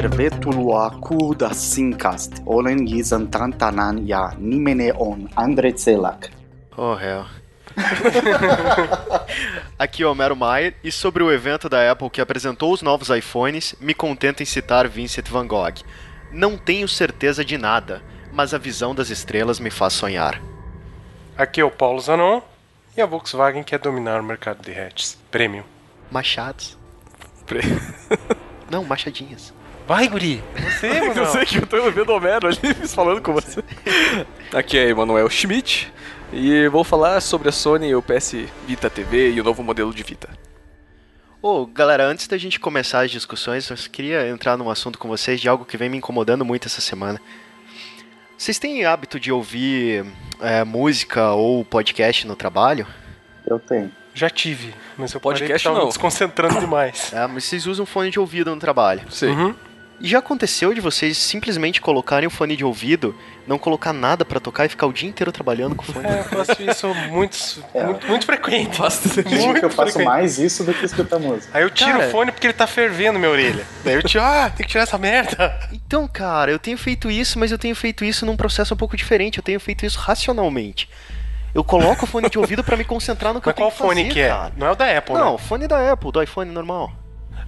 tervetuloa da Sincast. Olen gizan tantanan ja nimene on Andre Zelak. Oh, hell. Aqui é o Homero Maier, e sobre o evento da Apple que apresentou os novos iPhones, me contento em citar Vincent Van Gogh. Não tenho certeza de nada, mas a visão das estrelas me faz sonhar. Aqui é o Paulo Zanon e a Volkswagen quer dominar o mercado de hatches. Premium. Machados. Pre- Não, machadinhas. Vai, guri! Você, Eu mano! sei que eu tô vendo o Homero ali falando com você. Aqui é Emanuel Schmidt e vou falar sobre a Sony, o PS Vita TV e o novo modelo de Vita. Ô, galera, antes da gente começar as discussões, eu queria entrar num assunto com vocês de algo que vem me incomodando muito essa semana. Vocês têm hábito de ouvir é, música ou podcast no trabalho? Eu tenho. Já tive, mas eu Podcast parei que tava não. me desconcentrando demais. É, mas vocês usam fone de ouvido no trabalho. Sei. Uhum. E já aconteceu de vocês simplesmente colocarem o fone de ouvido, não colocar nada pra tocar e ficar o dia inteiro trabalhando com o fone? É, eu faço isso muito, É. muito, muito frequente. Acho Muito que eu faço frequente. mais isso do que escutar música. Aí eu tiro Cara. o fone porque ele tá fervendo minha orelha. Daí eu tiro, ah, tem que tirar essa merda. Então, cara, eu tenho feito isso, mas eu tenho feito isso num processo um pouco diferente. Eu tenho feito isso racionalmente. Eu coloco o fone de ouvido pra me concentrar no que Mas eu tenho qual fone fazer, que é? cara. Não é o da Apple, Não, né? fone da Apple, do iPhone normal.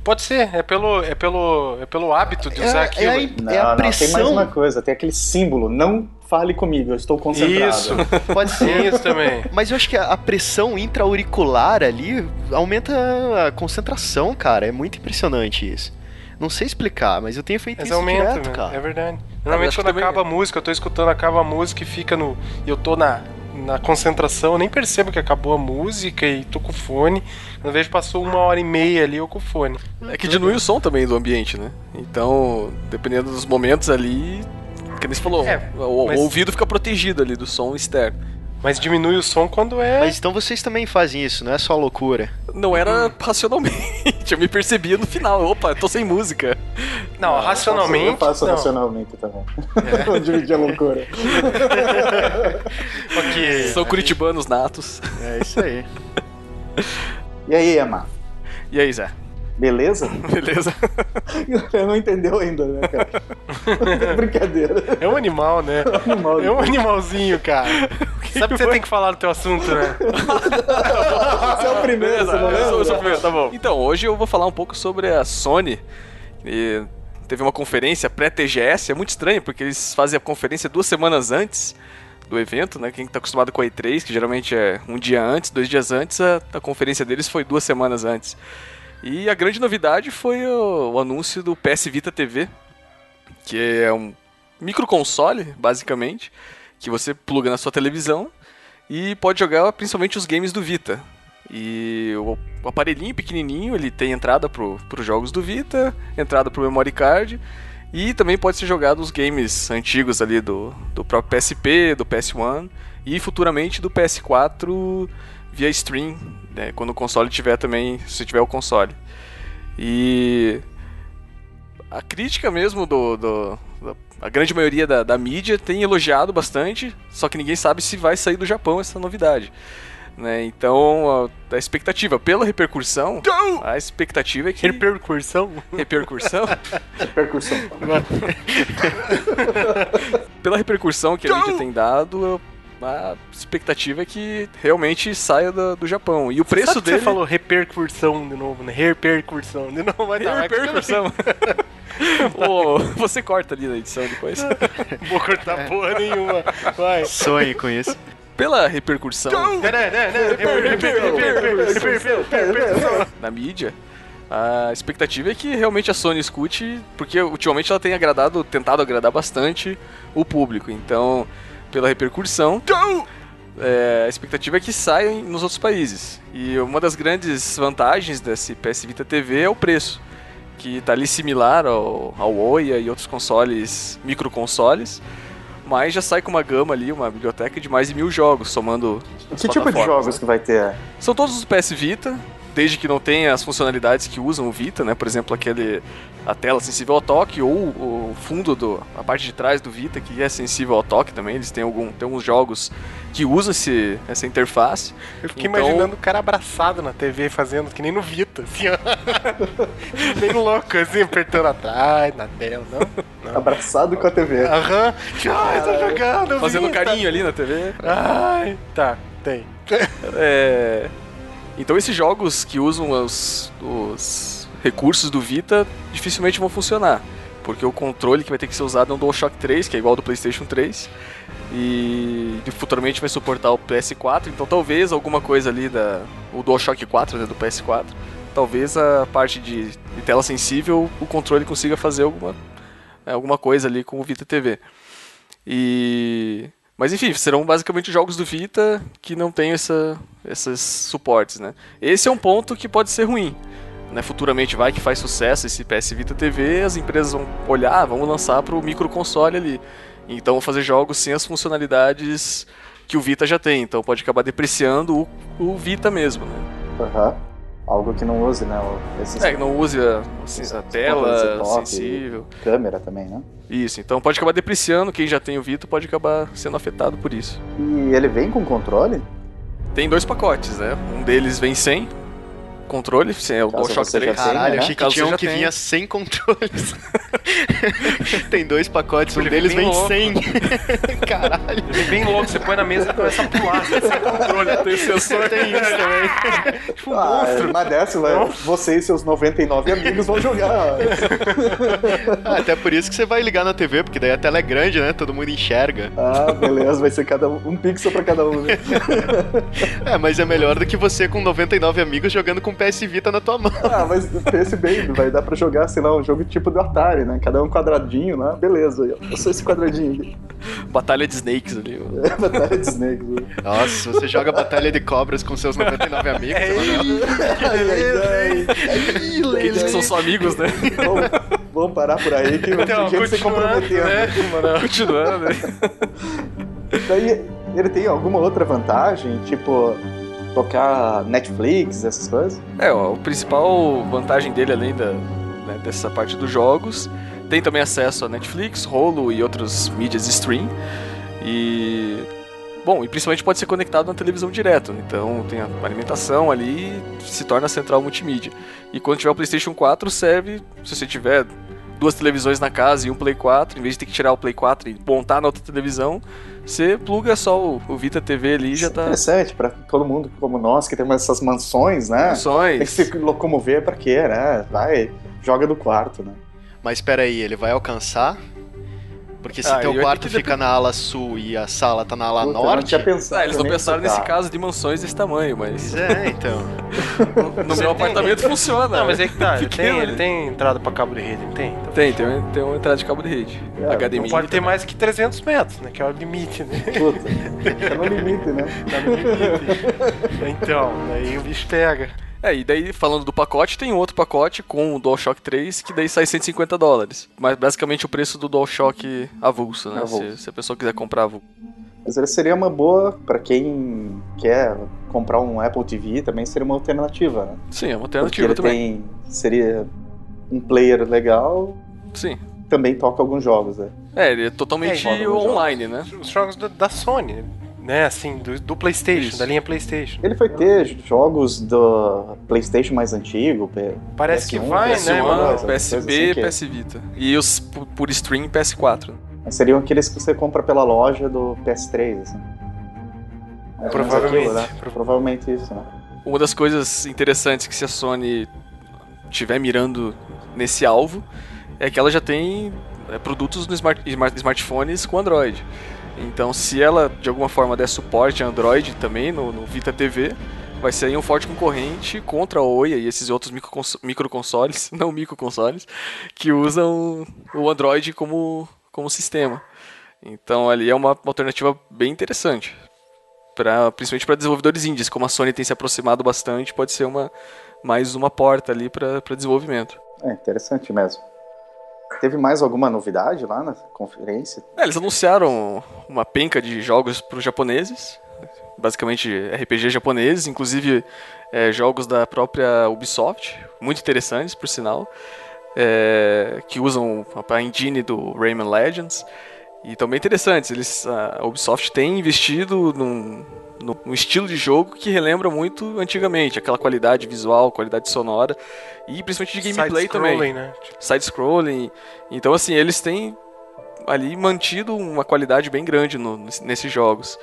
Pode ser, é pelo, é pelo, é pelo hábito de usar É, aquilo. é a, Não, é a não, tem mais pressão. uma coisa, tem aquele símbolo, não fale comigo, eu estou concentrado. Isso, Pode ser. isso também. Mas eu acho que a a pressão intra-auricular ali aumenta a concentração, cara. É muito impressionante isso. Não sei explicar, mas eu tenho feito Mas isso aumenta, direto, né? cara. É verdade. Normalmente quando acaba a música, eu tô escutando, acaba a música e fica no. E eu tô na, na concentração, eu nem percebo que acabou a música e tô com o fone. Quando vejo passou uma hora e meia ali, eu com o fone. É que diminui o som também do ambiente, né? Então, dependendo dos momentos ali, que nem você falou, É, o, o mas- ouvido fica protegido ali do som externo. Mas diminui o som quando é. Mas então vocês também fazem isso, não é só loucura. Não era racionalmente, eu me percebia no final, opa, eu tô sem música. não, racionalmente. Eu faço não. racionalmente também. Vou dividir a loucura. Ok. São curitibanos natos. É isso aí. E aí, Emma? E aí, Zé? Beleza? Beleza? Eu não entendeu ainda, né, cara? Brincadeira. É um animal, né? Animal. É um animalzinho, cara. Sabe que você tem que falar do teu assunto, né? Você é o primeiro, você não eu sou- eu sou o primeiro, tá bom. Então, hoje eu vou falar um pouco sobre a Sony. E teve uma conferência pré-TGS, é muito estranho, porque eles fazem a conferência duas semanas antes do evento, né? Quem tá acostumado com a E3, que geralmente é um dia antes, dois dias antes, a, a conferência deles foi duas semanas antes. E a grande novidade foi o, o anúncio do PS Vita TV, que é um microconsole, basicamente, que você pluga na sua televisão e pode jogar principalmente os games do Vita. E o, aparelhinho pequenininho, ele tem entrada para os jogos do Vita, entrada para o memory card e também pode ser jogado os games antigos ali do, do próprio PSP, do PS1 e futuramente do PS4 via stream, né, quando o console tiver também, se tiver o console. E a crítica mesmo do, do- da- a grande maioria da, da mídia tem elogiado bastante, só que ninguém sabe se vai sair do Japão essa novidade. Né? Então, a, a expectativa pela repercussão, a expectativa é que Repercussão. repercussão, Percussão. pela repercussão que a mídia tem dado, a expectativa é que realmente saia do, do Japão. E o preço Sabe dele Você falou repercussão de novo, né? Repercussão de novo. Vai dar, repercussão. Ô, você corta ali na edição depois. Não vou cortar porra nenhuma. Vai. Sonhe com isso. Pela repercussão na mídia, a expectativa é que realmente a Sony escute, porque ultimamente ela tem agradado, tentado agradar bastante o público. Então, pela repercussão, é, a expectativa é que saia em- nos outros países. E uma das grandes vantagens desse PS Vita TV é o preço, que está ali similar ao, ao Oya e outros consoles, microconsoles, mas já sai com uma gama ali, uma biblioteca de mais de mil jogos, somando Que tipo de jogos né? que vai ter? São todos os PS Vita, desde que não tenha as funcionalidades que usam o Vita, né? Por exemplo, aquele a tela sensível ao toque ou o fundo do a parte de trás do Vita que é sensível ao toque também. Eles têm algum tem alguns jogos que usam esse, essa interface. Eu fiquei Então- imaginando o cara abraçado na TV fazendo, que nem no Vita, assim, ó. Bem louco, assim, apertando atrás, na tela, não? Abraçado com a TV. Aham. Ai, tô jogando, Fazendo Vita. carinho ali na TV. Ai, tá, tem. É, Então esses jogos que usam os, os recursos do Vita dificilmente vão funcionar. Porque o controle que vai ter que ser usado é um DualShock 3, que é igual ao do PlayStation 3. E futuramente vai suportar o PS4, então talvez alguma coisa ali da. O DualShock 4 né, do PS4. Talvez a parte de, de tela sensível o controle consiga fazer alguma, alguma coisa ali com o Vita TV. E. Mas enfim, serão basicamente jogos do Vita que não tem essa, esses suportes, né? Esse é um ponto que pode ser ruim. Né? Futuramente vai que faz sucesso esse PS Vita TV, as empresas vão olhar, "Ah, vamos lançar para o microconsole ali. Então vão fazer jogos sem as funcionalidades que o Vita já tem. Então pode acabar depreciando o, o Vita mesmo, né? Aham. Algo que não use, né? Esses É, que não use a, assim, a tela controles de toque. sensível. câmera também, né? Isso, então pode acabar depreciando. Quem já tem o Vita pode acabar sendo afetado por isso. E ele vem com controle? Tem dois pacotes, né? Um deles vem sem controle, sem é o DualShock você já 3. tenha, Caralho, né? achei que Caso tinha um que tenha. vinha sem controles. Tem dois pacotes, um Ele deles vem vem sem. Caralho. Ele é bem louco, você põe na mesa e começa a pular, sem controle. Tem sensor, Tem isso também. Tipo um Ah, monstro. uma dessa, vai, você e seus 99 amigos vão jogar. Ah, até por isso que você vai ligar na TV, porque daí a tela é grande, né? Todo mundo enxerga. Ah, beleza, vai ser cada um, um pixel pra cada um. né? É, mas é melhor do que você com 99 amigos jogando com PS Vita na tua mão. Ah, mas pense bem, vai dar pra jogar, sei lá, um jogo tipo do Atari, né? Cada um quadradinho lá, beleza. Eu sou esse quadradinho aqui. Batalha de Snakes ali. ó. É Batalha de Snakes. né? Nossa, você joga Batalha de Cobras com seus 99 amigos. mano. Ai. Quem diz que são só amigos, né? Vamos, vamos parar por aí que Então, tem gente se continuando, comprometendo. né, mano? Continuando, né? Daí, ele tem alguma outra vantagem? Tipo, tocar Netflix, essas coisas? É, ó, a principal vantagem dele, além da, né, dessa parte dos jogos, tem também acesso a Netflix, Holo e outras mídias stream. E. Bom, e principalmente pode ser conectado na televisão direto. Então tem a alimentação ali se torna central multimídia. E quando tiver o PlayStation 4, serve, se você tiver duas televisões na casa e um Play 4, em vez de ter que tirar o Play 4 e montar na outra televisão, você pluga só o, o Vita TV ali e já é tá. interessante pra todo mundo como nós, que temos essas mansões, né? Tem que se locomover pra quê, né? Vai, joga do quarto, né? Mas espera aí, ele vai alcançar? Porque se Ah, teu quarto fica na ala sul e a sala tá na ala Puta, não norte. tinha pensado Ah, eles não pensaram nesse nesse caso de mansões desse tamanho, mas é, então. no meu apartamento funciona. Não, mas é que tá, ele tem, ele tem entrada pra cabo de rede, ele tem. Então, Tem, tem, um- tem uma entrada de cabo de rede. É, HDMI. não pode ter também. mais que 300 metros, né? Que é o limite, né? Puta, tá no limite, né? Tá no limite. Então, aí o bicho pega. É, e daí falando do pacote, tem outro pacote com o DualShock 3 que daí sai 150 dólares. Mas basicamente o preço do DualShock avulso, né? Avulso. Se, se a pessoa quiser comprar avulso. Mas ele seria uma boa pra quem quer comprar um Apple TV, também seria uma alternativa, né? Sim, é uma Porque alternativa ele também. tem, seria um player legal, Sim. também toca alguns jogos, né? É, ele é totalmente É, online, né? Os jogos da, da Sony, né? Assim, do, do PlayStation, Isso. da linha PlayStation. Ele vai ter jogos do PlayStation mais antigo, P- Parece que PS1, vai, PS1, né, PS1, mano? PSB, assim que- PS Vita. E os por, stream PS4. Mas seriam aqueles que você compra pela loja do PS3, assim. Menos Provavelmente. aquilo, né? Provavelmente isso, né? Uma das coisas interessantes que se a Sony tiver mirando nesse alvo é que ela já tem é, produtos no smart, smart- smartphones com Android. Então, se ela de alguma forma der suporte a Android também no, no Vita TV, vai ser um forte concorrente contra a Oia e esses outros microcons- microconsoles, não microconsoles, que usam o Android como, como sistema. Então, ali é uma, uma alternativa bem interessante. Pra, principalmente para desenvolvedores indies, como a Sony tem se aproximado bastante, pode ser uma mais uma porta ali para desenvolvimento. É interessante mesmo. Teve mais alguma novidade lá na conferência? É, eles anunciaram uma penca de jogos para os japoneses, basicamente RPG japoneses, inclusive é, jogos da própria Ubisoft, muito interessantes, por sinal, é, que usam a engine do Rayman Legends. E também interessantes, eles, a Ubisoft tem investido num, num estilo de jogo que relembra muito antigamente, aquela qualidade visual, qualidade sonora e principalmente de gameplay também. Né? Side-scrolling. Então, assim, eles têm ali mantido uma qualidade bem grande no, nesses jogos.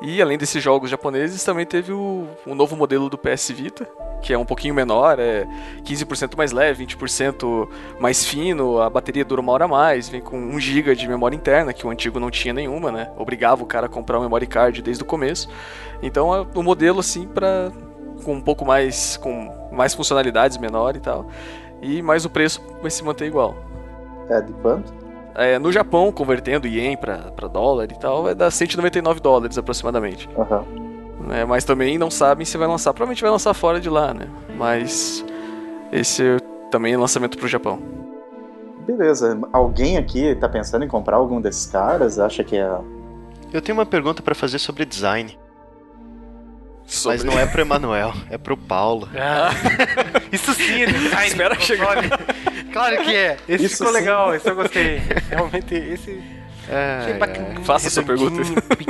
E além desses jogos japoneses, também teve o, o novo modelo do PS Vita, que é um pouquinho menor, é 15% mais leve, 20% mais fino, a bateria dura uma hora a mais, vem com 1 GB de memória interna, que o antigo não tinha nenhuma, né? Obrigava o cara a comprar um memory card desde o começo. Então, é um modelo assim para com um pouco mais com mais funcionalidades menor e tal. E mais o preço vai se manter igual. É de quanto? É, no Japão, convertendo ien para dólar e tal, vai dar 199 dólares aproximadamente. Uhum. É, mas também não sabem se vai lançar. Provavelmente vai lançar fora de lá, né? Mas esse também é lançamento pro Japão. Beleza. Alguém aqui tá pensando em comprar algum desses caras? Acha que é. Eu tenho uma pergunta para fazer sobre design. Sobre... Mas não é pro Emanuel, é pro Paulo. Ah, isso sim, design. Espera chegar. Claro que é. Esse Isso ficou sim. legal, esse eu gostei. Realmente, esse. É, é. Faça sua pergunta.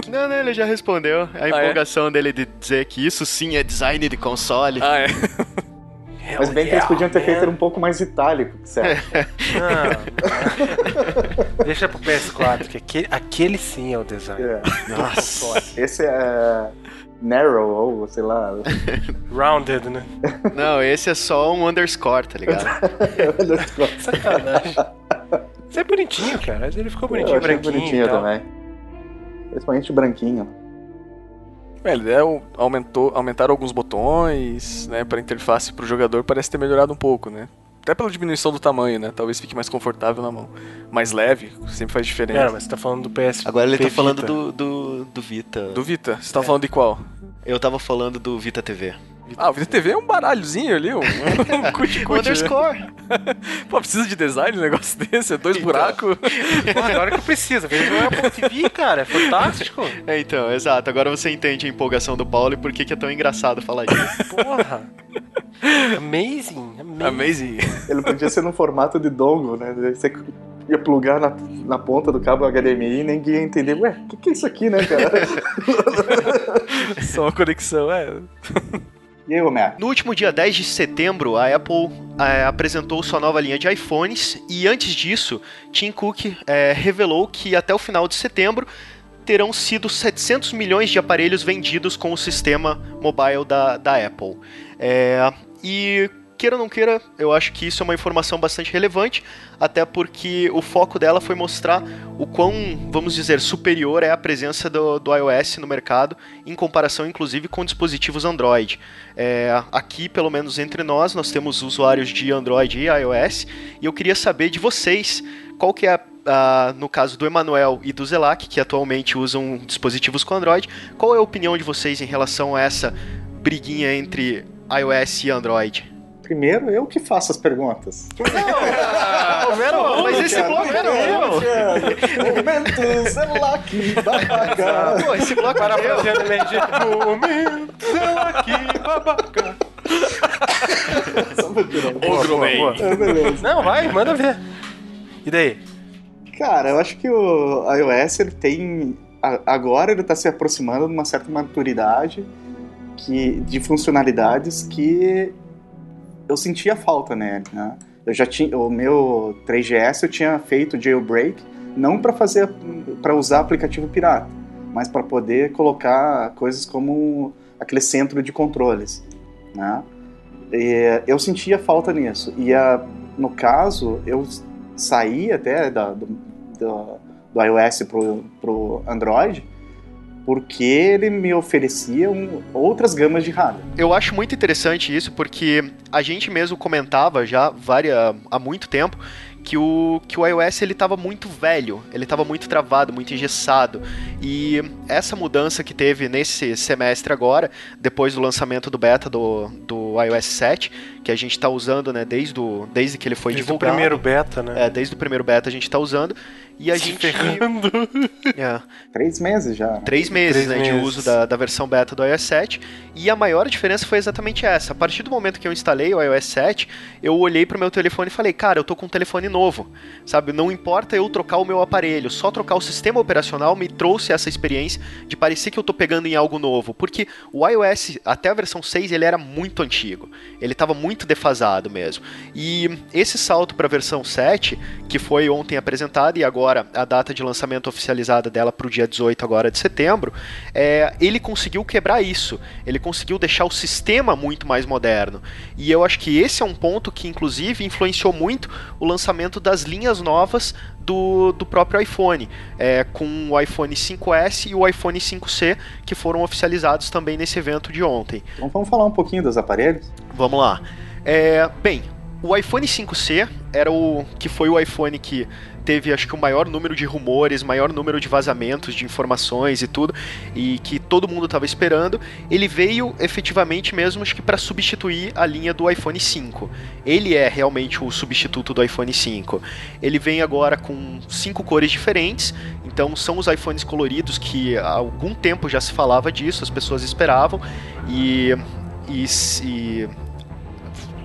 Não, não, ele já respondeu. A ah, é? empolgação é? dele de dizer que isso sim é design de console. Ah, é. Mas bem que eles podiam ter feito um pouco mais itálico, certo? Não. Deixa pro PS4, que aquele, aquele sim é o design. É. Nossa. Esse é narrow, ou sei lá. Rounded, né? Não, esse é só um underscore, tá ligado? underscore. Sacanagem. Isso é bonitinho, cara. Ele ficou bonitinho, Eu branquinho. bonitinho também. Principalmente branquinho. É, ele é, aumentou, aumentaram alguns botões, né, para interface pro jogador parece ter melhorado um pouco, né? Até pela diminuição do tamanho, né? Talvez fique mais confortável na mão. Mais leve, sempre faz diferença. Cara, mas você tá falando do PS. Agora ele tá falando do, do, do Vita. Do Vita. Você tá é. falando de qual? Eu tava falando do Vita TV. Ah, o Vita TV é um baralhozinho ali, um, um cuti -cuti, underscore. Pô, precisa de design um negócio desse? É dois então. buracos? Pô, agora que eu preciso. Veja o Apple TV, cara. É fantástico. É, então, exato. Agora você entende a empolgação do Paulo e por que, que é tão engraçado falar isso. Porra. Amazing, amazing. Amazing. Ele podia ser no formato de dongle, né? Você ia plugar na, na ponta do cabo HDMI e ninguém ia entender. Ué, o que, que é isso aqui, né, cara? Só uma conexão, é. E aí? No último dia 10 de setembro, a Apple é, apresentou sua nova linha de iPhones e antes disso, Tim Cook é, revelou que até o final de setembro terão sido 700 milhões de aparelhos vendidos com o sistema mobile da, da Apple. É, e queira ou não queira, eu acho que isso é uma informação bastante relevante, até porque o foco dela foi mostrar o quão, vamos dizer, superior é a presença do, do iOS no mercado, em comparação inclusive com dispositivos Android. É, aqui, pelo menos entre nós, nós temos usuários de Android e iOS, e eu queria saber de vocês qual que é a, no caso do Emanuel e do Zelac, que atualmente usam dispositivos com Android, qual é a opinião de vocês em relação a essa briguinha entre iOS e Android? Primeiro, eu que faço as perguntas. Não, Romero, mas esse bloco era meu. Momentos, é lá que babaca. Pô, esse bloco para é meu. Momentos, é lá que babaca. É, Não, vai, manda ver. E daí? Cara, eu acho que o iOS ele tem. Agora ele está se aproximando de uma certa maturidade que, de funcionalidades que eu sentia falta nele, né? Eu já tinha o meu 3GS eu tinha feito jailbreak não para fazer para usar aplicativo pirata, mas para poder colocar coisas como aquele centro de controles, né? E eu sentia falta nisso. E a, no caso, eu saí até da, do, do, do iOS pro, pro Android porque ele me oferecia um, outras gamas de hardware. Eu acho muito interessante isso, porque a gente mesmo comentava já há muito tempo que o, que o iOS ele estava muito velho, ele estava muito travado, muito engessado. E essa mudança que teve nesse semestre agora, depois do lançamento do beta do, do iOS 7, que a gente está usando, né, desde, o, desde que ele foi Desde o divulgado. primeiro beta, né? É, desde o primeiro beta a gente está usando. E a Se gente. ferrando. É, Três meses já. né? três meses Três né, de meses. uso da, da versão beta do iOS 7. E a maior diferença foi exatamente essa. A partir do momento que eu instalei o iOS 7, eu olhei pro meu telefone e falei, cara, eu tô com um telefone novo. Sabe, não importa eu trocar o meu aparelho, só trocar o sistema operacional me trouxe essa experiência de parecer que eu tô pegando em algo novo. Porque o iOS, até a versão 6, ele era muito antigo. Ele estava muito defasado mesmo. E esse salto para a versão 7, que foi ontem apresentada e agora a data de lançamento oficializada dela para o dia 18 agora de setembro, é, ele conseguiu quebrar isso. Ele conseguiu deixar o sistema muito mais moderno. E eu acho que esse é um ponto que, inclusive, influenciou muito o lançamento das linhas novas do, do próprio iPhone, é, com o iPhone 5S e o iPhone 5C, que foram oficializados também nesse evento de ontem. Então vamos falar um pouquinho dos aparelhos? Vamos lá. É, bem, o iPhone 5C era o que foi o iPhone que teve acho que o maior número de rumores, maior número de vazamentos de informações e tudo, e que todo mundo estava esperando. Ele veio efetivamente mesmo acho que para substituir a linha do iPhone 5. Ele é realmente o substituto do iPhone 5. Ele vem agora com cinco cores diferentes, então são os iPhones coloridos que há algum tempo já se falava disso, as pessoas esperavam e e, e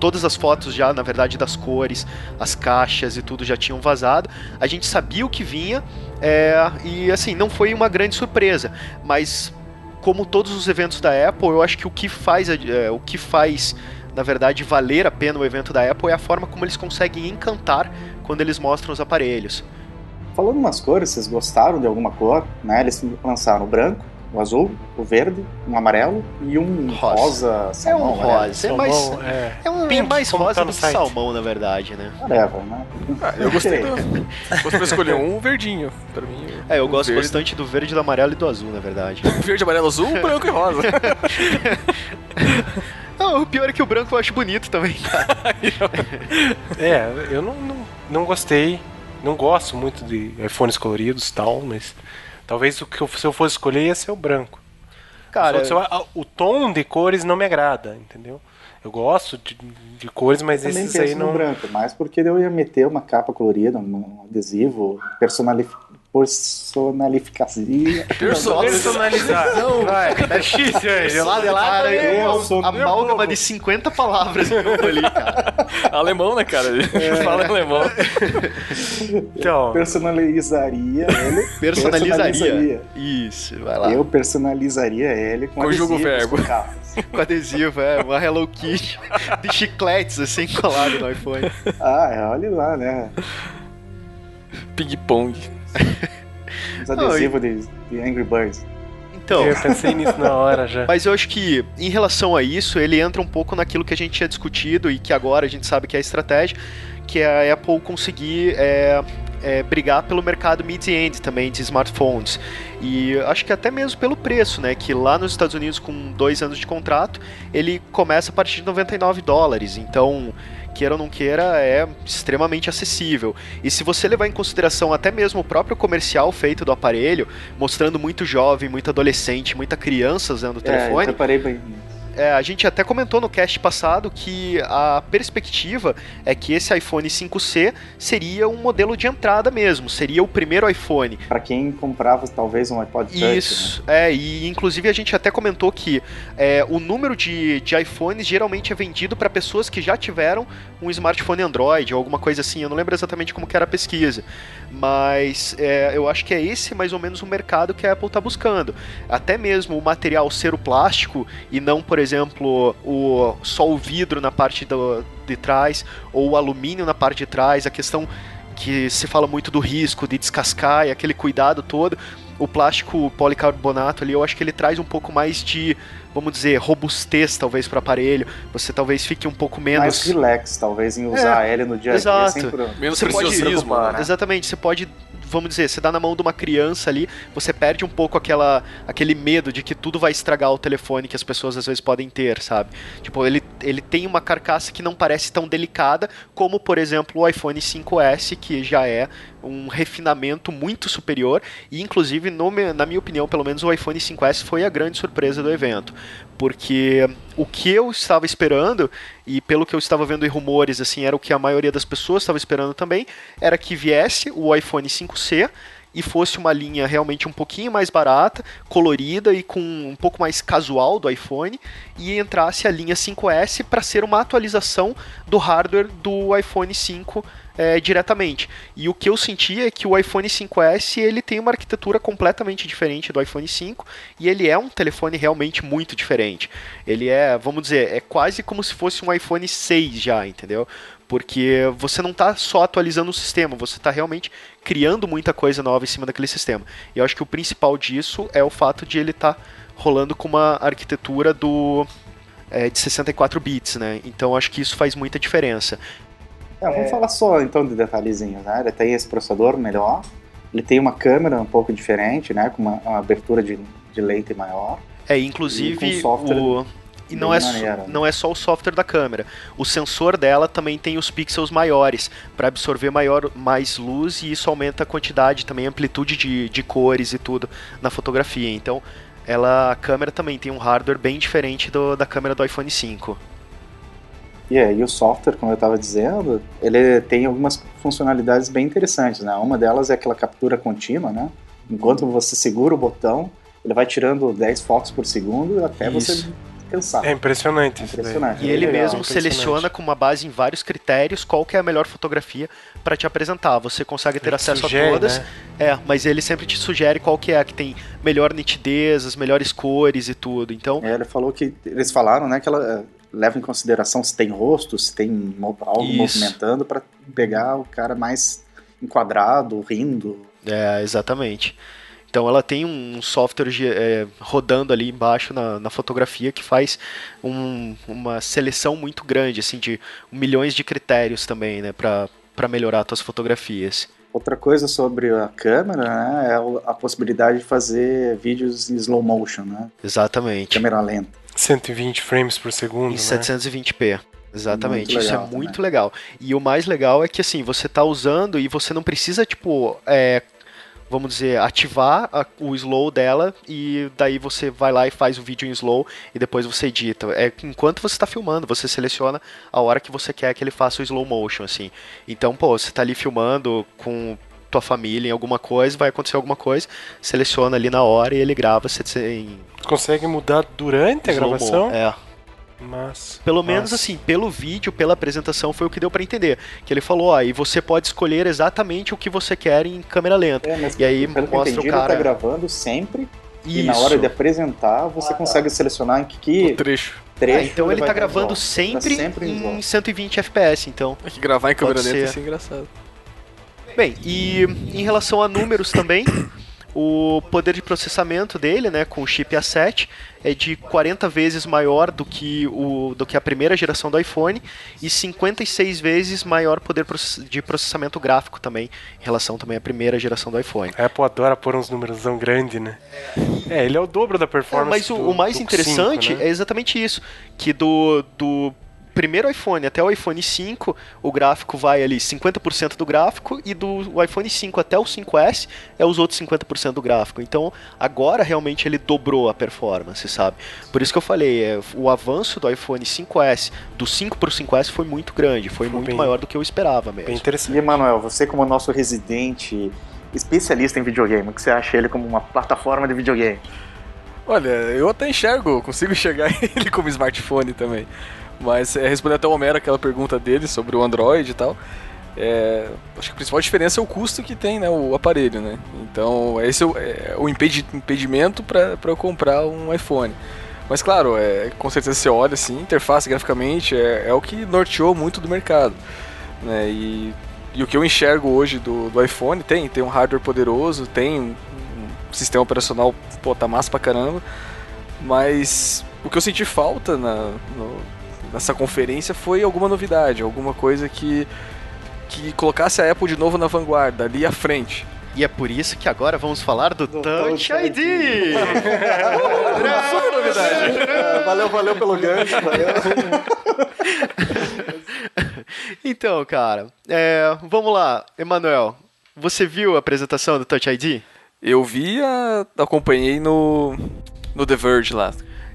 todas as fotos já, na verdade, das cores, as caixas e tudo já tinham vazado. A gente sabia o que vinha é, e assim não foi uma grande surpresa, mas como todos os eventos da Apple, eu acho que o que faz é, o que faz na verdade valer a pena o evento da Apple é a forma como eles conseguem encantar quando eles mostram os aparelhos. Falando umas cores, vocês gostaram de alguma cor? Né? Eles lançaram o branco, o azul, o verde, um amarelo e um Rosa. rosa, É um salmão, rosa, é Salmão, mais é. é, um, é Pink, mais rosa tá do que site. salmão, na verdade, né? Whatever, né? Ah, eu gostei do. Pra escolher um, verdinho. Pra mim. É, eu o gosto verde, bastante do verde, do amarelo e do azul, na verdade. Verde, amarelo, azul, branco e rosa. Não, o pior é que o branco eu acho bonito também. É, eu não, não, não gostei. Não gosto muito de iPhones coloridos e tal, mas talvez o que eu, se eu fosse escolher ia ser o branco. Cara, Só- só- o tom de cores não me agrada, entendeu? Eu gosto de, de cores, mas Eu esses aí não. branco, mas porque eu ia meter uma capa colorida, um adesivo, personalif... personalificaria. Personalizar. Vai, é X, velho. Cara, eu eu sou amálgama de 50 palavras que eu ali, cara. alemão, né, cara? Ele fala alemão. Então, Personalizaria ele. Personalizaria. Isso, vai lá. Eu personalizaria ele com Conjuga o adesivos, verbo. com adesivo, é, uma Hello Kitty de chicletes assim colado no iPhone. Ah, olha lá, né? Ping-pong. Os adesivos de, de Angry Birds. Então, eu pensei nisso na hora já. Mas eu acho que, em relação a isso, ele entra um pouco naquilo que a gente tinha discutido e que agora a gente sabe que é a estratégia, que é a Apple conseguir é, é, brigar pelo mercado mid-end também de smartphones. E acho que até mesmo pelo preço, né? Que lá nos Estados Unidos, com dois anos de contrato, ele começa a partir de 99 dólares. Então, queira ou não queira, é extremamente acessível. E se você levar em consideração até mesmo o próprio comercial feito do aparelho, mostrando muito jovem, muito adolescente, muita criança usando o É, eu telefone, bem. É, a gente até comentou no cast passado que a perspectiva é que esse iPhone 5C seria um modelo de entrada mesmo, seria o primeiro iPhone. Pra quem comprava talvez um iPod Touch, né? Isso, é, e inclusive a gente até comentou que é, o número de, de iPhones geralmente é vendido para pessoas que já tiveram um smartphone Android ou alguma coisa assim, eu não lembro exatamente como que era a pesquisa, mas é, eu acho que é esse mais ou menos o mercado que a Apple está buscando. Até mesmo o material ser o plástico e não, por exemplo, o, só o vidro na parte do, de trás ou o alumínio na parte de trás, a questão que se fala muito do risco de descascar e aquele cuidado todo. O plástico policarbonato ali, eu acho que ele traz um pouco mais de, vamos dizer, robustez talvez para o aparelho. Você talvez fique um pouco Mais menos relax, talvez, em usar ele no dia a dia. exato. Sem Menos Você pode- preciosismo, né? Exatamente, você pode, vamos dizer, você dá na mão de uma criança ali, você perde um pouco aquela, aquele medo de que tudo vai estragar o telefone que as pessoas às vezes podem ter, sabe? Tipo, ele, ele tem uma carcaça que não parece tão delicada como, por exemplo, o iPhone 5S, que já é um refinamento muito superior e inclusive no, na minha opinião pelo menos o iPhone 5S foi a grande surpresa do evento. Porque o que eu estava esperando e pelo que eu estava vendo em rumores assim era o que a maioria das pessoas estava esperando também era que viesse o iPhone 5C e fosse uma linha realmente um pouquinho mais barata, colorida e com um pouco mais casual do iPhone, e entrasse a linha 5S para ser uma atualização do hardware do iPhone 5 é, diretamente. E o que eu senti é que o iPhone 5S ele tem uma arquitetura completamente diferente do iPhone 5 e ele é um telefone realmente muito diferente. Ele é, vamos dizer, é quase como se fosse um iPhone 6 já, entendeu? Porque você não está só atualizando o sistema, você está realmente criando muita coisa nova em cima daquele sistema. E eu acho que o principal disso é o fato de ele estar tá rolando com uma arquitetura do é, de 64 bits, né? Então acho que isso faz muita diferença. É, vamos é... falar só então de detalhezinhos, né? Ele tem esse processador melhor, ele tem uma câmera um pouco diferente, né? Com uma, uma abertura de, de lente maior. É, inclusive o e não é, maneira, não é só o software da câmera. O sensor dela também tem os pixels maiores para absorver maior, mais luz e isso aumenta a quantidade, também a amplitude de, de cores e tudo na fotografia. Então, ela, a câmera também tem um hardware bem diferente do, da câmera do iPhone 5. E aí o software, como eu estava dizendo, ele tem algumas funcionalidades bem interessantes, né? Uma delas é aquela captura contínua, né? Enquanto você segura o botão, ele vai tirando 10 fotos por segundo até Isso. você é impressionante. É impressionante. E ele legal, mesmo seleciona com uma base em vários critérios qual que é a melhor fotografia para te apresentar. Você consegue ter ele acesso sugere, a todas, né? é, mas ele sempre te sugere qual que é a que tem melhor nitidez, as melhores cores e tudo. Então, é, ele falou que eles falaram, né, que ela leva em consideração se tem rosto, se tem algo Isso. movimentando para pegar o cara mais enquadrado, rindo. É, exatamente. Então ela tem um software é, rodando ali embaixo na, na fotografia que faz um, uma seleção muito grande, assim, de milhões de critérios também, né, para melhorar suas fotografias. Outra coisa sobre a câmera, né, é a possibilidade de fazer vídeos em slow motion, né? Exatamente. Câmera lenta. 120 frames por segundo, Em né? 720p. Exatamente, legal, isso é muito né? legal. E o mais legal é que assim, você está usando e você não precisa, tipo, é, vamos dizer, ativar a, o slow dela e daí você vai lá e faz o vídeo em slow e depois você edita. É enquanto você está filmando, você seleciona a hora que você quer que ele faça o slow motion, assim. Então, pô, você está ali filmando com tua família em alguma coisa, vai acontecer alguma coisa, seleciona ali na hora e ele grava você em... Consegue mudar durante a gravação? É. Mas, pelo mas... menos assim, pelo vídeo, pela apresentação, foi o que deu para entender. Que ele falou, ó, e você pode escolher exatamente o que você quer em câmera lenta. É, e aí mostra entendi, o cara. Ele tá gravando sempre. Isso. E na hora de apresentar, você ah, consegue tá. selecionar em que o trecho. trecho é, então ele, ele tá gravando sempre, tá sempre em 120 FPS, então. É que gravar em câmera lenta ser... é engraçado. Bem, e em relação a números também, o poder de processamento dele, né, com o chip A7, é de 40 vezes maior do que, o, do que a primeira geração do iPhone e 56 vezes maior poder de processamento gráfico também, em relação também à primeira geração do iPhone. A Apple adora pôr uns números tão grandes, né? É, ele é o dobro da performance. É, mas o, do, o mais interessante 5, né? é exatamente isso, que do, do primeiro iPhone até o iPhone 5, o gráfico vai ali 50% do gráfico e do iPhone 5 até o 5S é os outros 50% do gráfico. Então, agora realmente ele dobrou a performance, sabe? Por isso que eu falei, é, o avanço do iPhone 5S do 5 para o 5S foi muito grande, foi, foi muito bem, maior do que eu esperava mesmo. Bem interessante. E Emanuel, você como nosso residente especialista em videogame, o que você acha ele como uma plataforma de videogame? Olha, eu até enxergo, consigo enxergar ele como smartphone também. Mas é, respondendo até o Homero aquela pergunta dele sobre o Android e tal. É, acho que a principal diferença é o custo que tem né, o aparelho, né? Então esse é o, é o impedi impedimento para eu comprar um iPhone. Mas claro, é, com certeza você olha assim, interface graficamente é, é o que norteou muito do mercado. Né? E, e o que eu enxergo hoje do, do iPhone tem, tem um hardware poderoso, tem um sistema operacional, pô, tá massa pra caramba. Mas o que eu senti falta na, no, nessa conferência foi alguma novidade, alguma coisa que, que colocasse a Apple de novo na vanguarda, ali à frente. E é por isso que agora vamos falar do, do Touch, Touch ID! ID. Super novidade! É, valeu, valeu pelo gancho, valeu. então, cara, é, vamos lá, Emanuel. Você viu a apresentação do Touch ID? Eu vi, a, acompanhei no, no The Verge lá.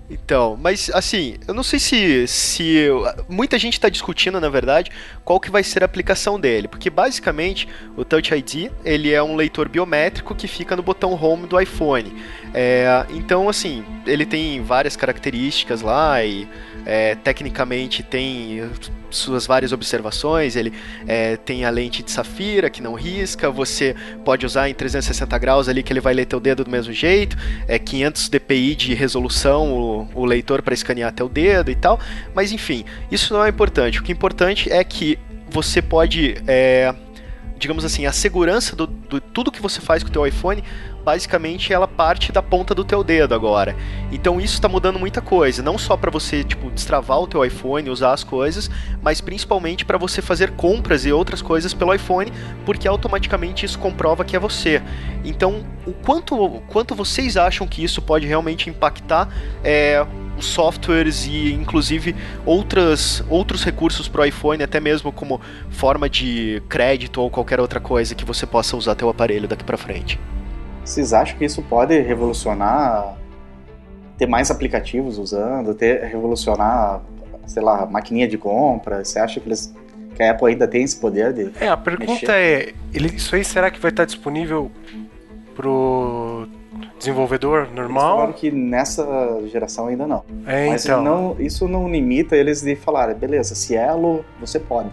Então, mas assim, eu não sei se, se muita gente está discutindo, na verdade, qual que vai ser a aplicação dele, porque basicamente o Touch ID ele é um leitor biométrico que fica no botão Home do iPhone. É, então, assim, ele tem várias características lá e é, tecnicamente tem suas várias observações. Ele é, tem a lente de safira que não risca. Você pode usar em 360 graus ali que ele vai ler teu dedo do mesmo jeito. É 500 dpi de resolução o, o leitor para escanear teu dedo e tal. Mas enfim, isso não é importante. O que é importante é que você pode é, digamos assim, a segurança do, do, tudo que você faz com o teu iPhone, basicamente ela parte da ponta do teu dedo agora. Então isso está mudando muita coisa, não só para você tipo destravar o teu iPhone, usar as coisas, mas principalmente para você fazer compras e outras coisas pelo iPhone, porque automaticamente isso comprova que é você. Então, o quanto, o quanto vocês acham que isso pode realmente impactar é, os softwares e inclusive outras, outros recursos para o iPhone, até mesmo como forma de crédito ou qualquer outra coisa que você possa usar teu aparelho daqui para frente. Vocês acham que isso pode revolucionar, ter mais aplicativos usando, ter revolucionar, sei lá, maquininha de compra? Você acha que eles que a Apple ainda tem esse poder de É, a pergunta mexer? é, ele, isso aí será que vai estar disponível pro desenvolvedor normal? Claro que nessa geração ainda não. É, Mas então. não, isso não limita eles de falar, beleza, Cielo, você pode.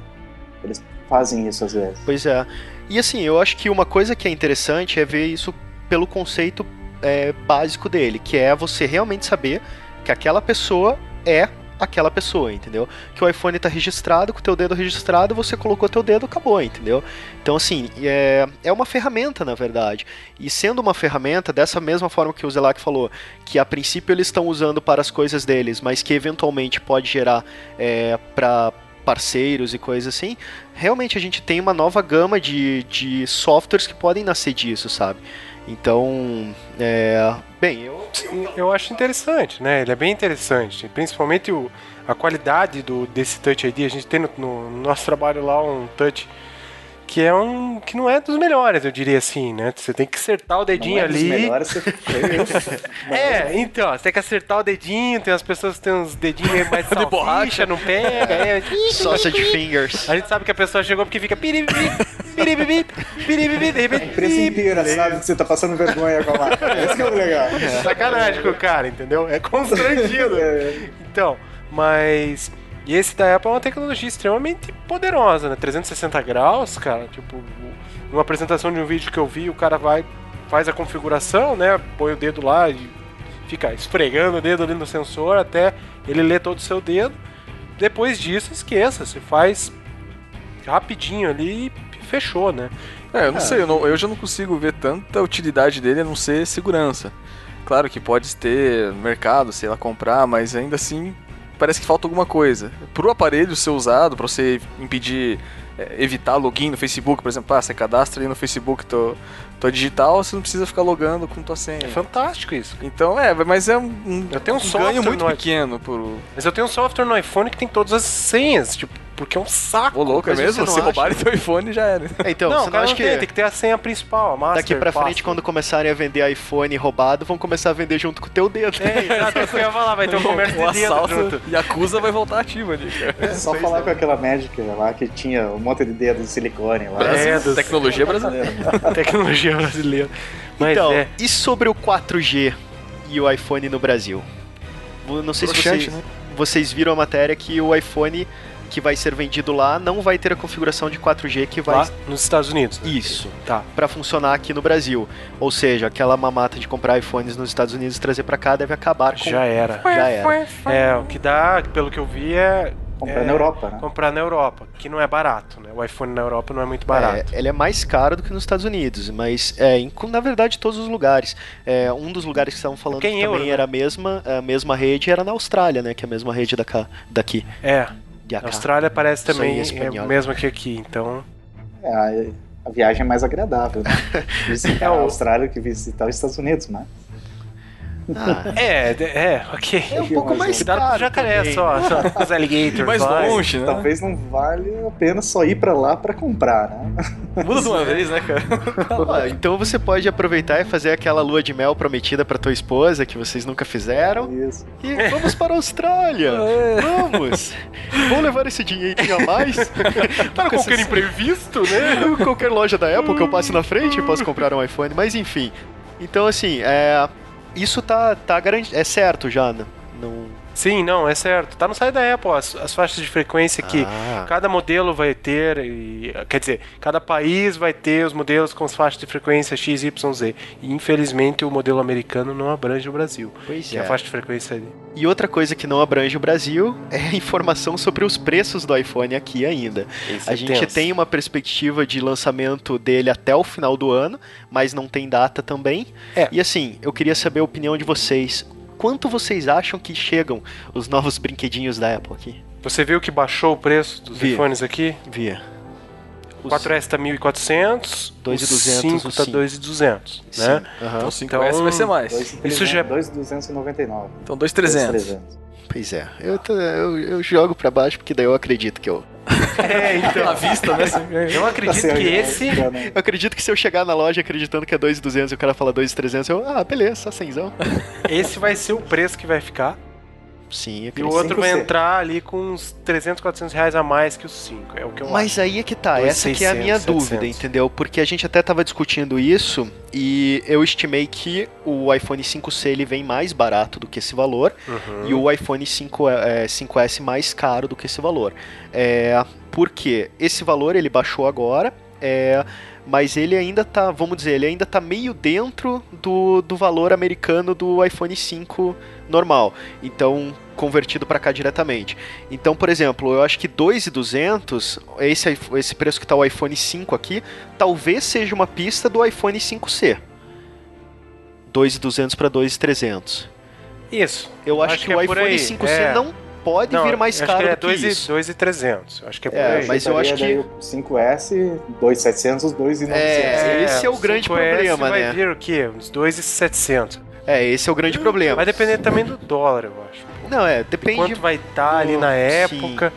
Eles fazem isso às vezes. Pois é. E assim, eu acho que uma coisa que é interessante é ver isso pelo conceito é, básico dele, que é você realmente saber que aquela pessoa é aquela pessoa, entendeu? Que o iPhone está registrado, com o teu dedo registrado, você colocou teu dedo, acabou, entendeu? Então, assim, é, é uma ferramenta, na verdade. E sendo uma ferramenta, dessa mesma forma que o Zelac falou, que a princípio eles estão usando para as coisas deles, mas que eventualmente pode gerar é, para parceiros e coisas assim, realmente a gente tem uma nova gama de, de softwares que podem nascer disso, sabe? Então, é, bem, eu eu acho interessante, né? Ele é bem interessante, principalmente o, a qualidade do desse Touch ID. A gente tem no, no nosso trabalho lá um Touch que é um que não é dos melhores, eu diria assim, né? Você tem que acertar o dedinho não é ali. Dos melhores, você é, então, você tem que acertar o dedinho, tem as pessoas que têm uns dedinhos meio mais de borracha, não pega, é, sausage fingers. A gente sabe que a pessoa chegou porque fica piribibi, piribibi, piribibi, de repente. A empresa inteira sabe que você tá passando vergonha com a marca. Esse que é o legal. É. Sacanagem com o cara, entendeu? É constrangido. É. Então, mas. E esse da Apple é uma tecnologia extremamente poderosa, né? 360 graus, cara. Tipo, numa apresentação de um vídeo que eu vi, o cara vai, faz a configuração, né? Põe o dedo lá e fica esfregando o dedo ali no sensor até ele ler todo o seu dedo. Depois disso, esqueça, você faz rapidinho ali e fechou, né? É, eu não sei, eu, não- eu já não consigo ver tanta utilidade dele a não ser segurança. Claro que pode ter mercado, sei lá, comprar, mas ainda assim parece que falta alguma coisa. Pro aparelho ser usado, pra você impedir, é, evitar login no Facebook, por exemplo, ah, você cadastra ali no Facebook tua, tua digital, você não precisa ficar logando com tua É senha. fantástico isso. Então, é, mas é um, Eu tenho um um software ganho muito no- pequeno pro... Mas eu tenho um software no iPhone que tem todas as senhas, tipo, porque é um saco. Ô, louco, é mesmo? Se roubarem teu iPhone, já era. É, então, não, você não acha que tem, tem que ter a senha principal, a master daqui pra frente, quando começarem a vender iPhone roubado, vão começar a vender junto com o teu dedo? É, exato, é eu ia falar, vai ter um comércio o de dedo assalto junto. e a acusa vai voltar ativa ali. É só falar com aquela médica lá que tinha um monte de dedos de silicone lá. É, dos- Tecnologia brasileira. Tecnologia brasileira. Mas então, é. e sobre o 4G e o iPhone no Brasil? Não sei se Broxante, vocês, né? vocês viram a matéria que o iPhone que vai ser vendido lá não vai ter a configuração de 4G que vai Lá nos Estados Unidos. né? isso Tá. para funcionar aqui no Brasil. Ou seja, aquela mamata de comprar iPhones nos Estados Unidos e trazer para cá deve acabar com Já era. já era. É, o que dá, pelo que eu vi, é Comprar É. na Europa, né? comprar na Europa, que não é barato, né? O iPhone na Europa não é muito barato. É, ele é mais caro do que nos Estados Unidos, mas é, em, na verdade todos os lugares. É, um dos lugares que estavam falando Porque que também né? era a mesma, a mesma rede era na Austrália, né? Que é a mesma rede da cá- daqui. É, a. Austrália parece Isso aí também é mesmo que aqui, então... É, a, a viagem é mais agradável, né? Visitar É, o- a Austrália que visitar os Estados Unidos, né? Ah, É, de- é, ok. é um pouco mais Cuidado caro jacaré também. só, só com os alligators. mais lá. longe, né? Talvez não vale a pena só ir pra lá pra comprar, né? Muda de uma vez, né, cara? Então você pode aproveitar e fazer aquela lua de mel prometida pra tua esposa que vocês nunca fizeram. Isso. E vamos para a Austrália! Vamos! Vou levar esse dinheirinho a mais. Para Com qualquer imprevisto, né? qualquer loja da Apple que eu passe na frente e posso comprar um iPhone, mas enfim. Então, assim, é, isso tá, tá garantido. É certo já, né? Não. Sim, não, é certo. Tá no site da Apple, as, as faixas de frequência que Ah. cada modelo vai ter, e, quer dizer, cada país vai ter os modelos com as faixas de frequência X, Y, Z. E infelizmente o modelo americano não abrange o Brasil. Pois Que é a é. faixa de frequência ali. E outra coisa que não abrange o Brasil é a informação sobre os preços do iPhone aqui ainda. Isso A é gente tenso. tem uma perspectiva de lançamento dele até o final do ano, mas não tem data também. É. E assim, eu queria saber a opinião de vocês. Quanto vocês acham que chegam os novos brinquedinhos da Apple aqui? Você viu que baixou o preço dos Vi. iPhones aqui? Via. O 4S tá 1.400, 2.200, o 5 o tá 5. 2.200, Sim. né? aham. Então 5S vai ser mais. Dois, Isso já- 2,299. Então 2,300. 2,300. Pois é. Eu, tô- eu, eu jogo pra baixo porque daí eu acredito que eu. É, então. À vista, né? Eu acredito Assim, que eu- esse. eu acredito que se eu chegar na loja acreditando que é 2.200 e o cara fala 2.300, eu. Ah, beleza, só cenzão. Esse vai ser o preço que vai ficar. Sim, E o outro vai 5C. entrar ali com uns 300, 400 reais a mais que os 5. É o que eu Mas aí é que tá, essa que é a 2.600, minha 700. dúvida, entendeu? Porque a gente até tava discutindo isso e eu estimei que o iPhone 5C ele vem mais barato do que esse valor acho. Uhum. e o iPhone 5, é, 5S mais caro do que esse valor. É, porque esse valor ele baixou agora, é, mas ele ainda tá, vamos dizer, ele ainda tá meio dentro do, do valor americano do iPhone 5 normal. Então, convertido para cá diretamente. Então, por exemplo, eu acho que 2.200, esse esse preço que tá o iPhone 5 aqui, talvez seja uma pista do iPhone 5C. 2.200 para 2.300. Isso. Eu acho, Acho que, que o é por iPhone aí, 5C é. não pode Não, vir mais acho caro que é do que 2 isso. e, 2 e 300. Acho que é por É, aí. mas eu acho Daí que- o 5S, 2,700, 2,900. É, esse é o grande 5S problema, vai né? vir o quê? Uns 2,700. É, esse é o grande problema. Vai depender também do dólar, eu acho. Não, é, De depende. quanto vai estar ali na Sim. época.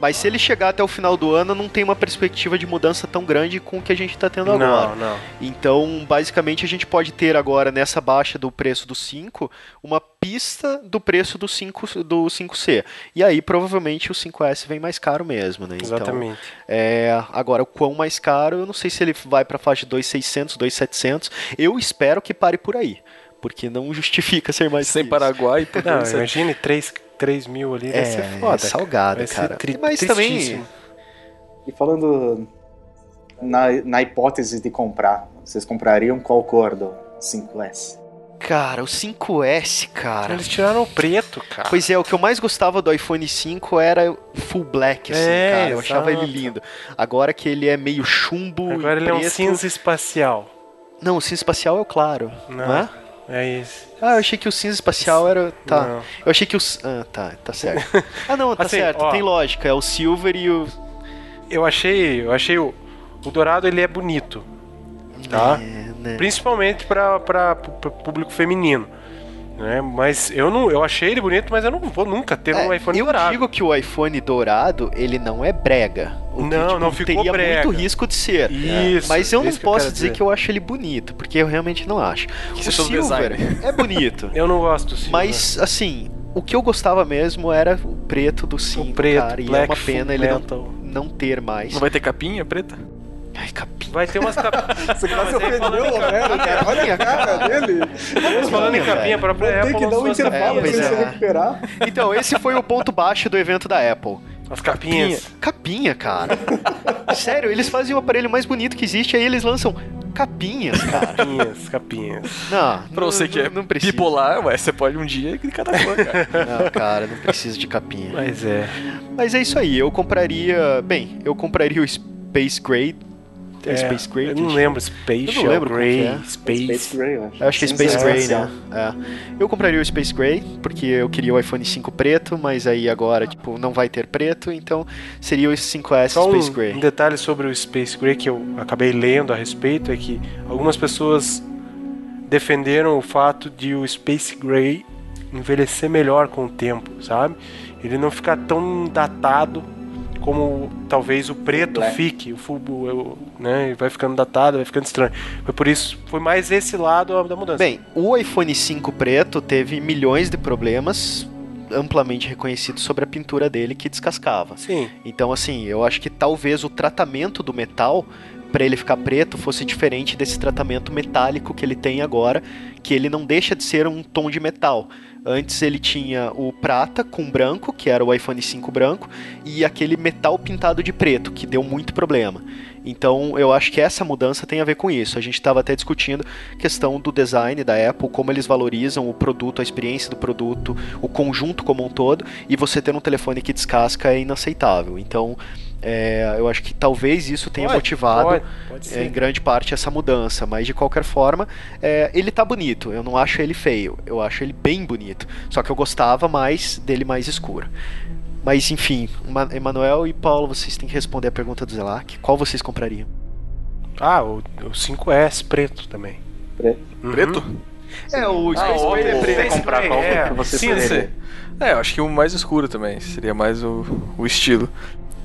Mas se ele chegar até o final do ano, não tem uma perspectiva de mudança tão grande com o que a gente tá tendo agora. Não, não. Então, basicamente, a gente pode ter agora, nessa baixa do preço do 5, uma pista do preço do, 5, do 5C. E aí, provavelmente, o 5S vem mais caro mesmo, né? Então, Exatamente. é, agora, o quão mais caro, eu não sei se ele vai pra faixa de 2,600, 2,700. Eu espero que pare por aí. Porque não justifica ser mais Sem que isso. Paraguai, por Não, isso. imagine 3, 3 mil ali, vai É, ser foda. é salgado, Vai cara. tri- Mas também. E falando na, na hipótese de comprar, vocês comprariam qual cor do 5S? cara, o 5S, cara. Eles tiraram o preto, cara. Pois é, o que eu mais gostava do iPhone 5 era o full black, assim, É, cara. Eu achava ele exato. lindo. Agora que ele é meio chumbo Agora e ele é um preto- cinza espacial. Não, o cinza espacial é o claro, não, Não. é? É isso. Ah, eu achei que o cinza espacial era... Tá. Não. Eu achei que o... Ah, tá, tá certo. Ah, não, tá Assim, certo, ó. tem lógica. É o silver e o... Eu achei, eu achei o, o dourado ele é bonito, tá? É, né? Principalmente para público feminino, né? Mas eu não, eu achei ele bonito, mas eu não vou nunca ter um É, iPhone eu dourado. digo que o iPhone dourado, ele não é brega. O que, Não, tipo, não ficou teria brega. muito risco de ser. Isso, Mas eu não isso que eu posso quero dizer dizer. que eu acho ele bonito, porque eu realmente não acho. Que o silver design. é bonito. Eu não gosto do silver. Mas, assim, o que eu gostava mesmo era o preto do 5, o preto, cara. E é black uma pena ele não, não ter mais. Não vai ter capinha preta? Ai, capim. Vai ter umas capinhas. Você quase ofendeu falando em o Romero, cara. Olha a cara dele. Falando em Capinha, capinha, a própria Tem Apple que dar um intervalo pra ele se é. recuperar. Então, esse foi o ponto baixo do evento da Apple. As capinhas. Capinha, cara. Sério, eles fazem o aparelho mais bonito que existe, aí eles lançam capinhas, cara. Capinhas, capinhas. Não, Pra você que não, é não precisa. bipolar, ué, você pode um dia de cada cor, cara. Não, cara, não precisa de capinha. Mas é. Mas é isso aí, eu compraria. Bem, eu compraria o Space Gray. É, é Space Gray? Eu não lembro. Space, Eu não lembro Gray, que é. Space. Space Gray, eu acho. Eu acho que é Space Gray, espacial. né? É. Eu compraria o Space Gray, porque eu queria o iPhone 5 preto, mas aí agora, tipo, não vai ter preto, então seria o 5S Só Space Gray. um detalhe sobre o Space Gray que eu acabei lendo a respeito é que algumas pessoas defenderam o fato de o Space Gray envelhecer melhor com o tempo, sabe? Ele não ficar tão datado como talvez o preto Black. fique, o eu- né? Vai ficando datado, vai ficando estranho. Foi por isso, foi mais esse lado da mudança. Bem, o iPhone 5 preto teve milhões de problemas amplamente reconhecidos sobre a pintura dele que descascava. sim, Então, assim, eu acho que talvez o tratamento do metal para ele ficar preto fosse diferente desse tratamento metálico que ele tem agora, que ele não deixa de ser um tom de metal. Antes ele tinha o prata com branco, que era o iPhone 5 branco, e aquele metal pintado de preto, que deu muito problema. Então eu acho que essa mudança tem a ver com isso. A gente estava até discutindo questão do design da Apple, como eles valorizam o produto, a experiência do produto, o conjunto como um todo, e você ter um telefone que descasca é inaceitável. Então é, eu acho que talvez isso tenha Pode, motivado pode, pode é, em grande parte essa mudança, mas de qualquer forma, é, ele tá bonito. Eu não acho ele feio, eu acho ele bem bonito. Só que eu gostava mais dele mais escuro. Mas enfim, Ma- Emanuel e Paulo, vocês têm que responder a pergunta do Zelac. Qual vocês comprariam? Ah, o, o 5S preto também. Preto. Uhum. Preto? É, o Ah, Space óbvio. Gray deveria Space comprar qual é. que você Sim. É, eu acho que o mais escuro também. Seria mais o, o estilo.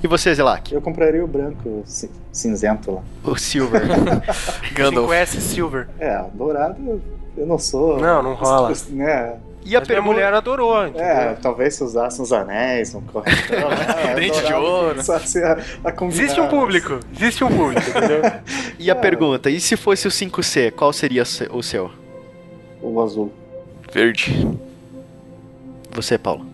E você, Zelac? Eu compraria o branco ci- cinzento lá. O Silver. Gandalf. 5S Silver. É, dourado eu não sou. Não, não rola. Né? E a pergunta. mulher adorou, entendeu? É, talvez se usasse uns anéis, um corretão. né? Dente de ouro. Só se a, a. Existe um público, existe um público, entendeu? E a pergunta, e se fosse o 5C, qual seria se- o seu? O azul. Verde. Você, Paulo?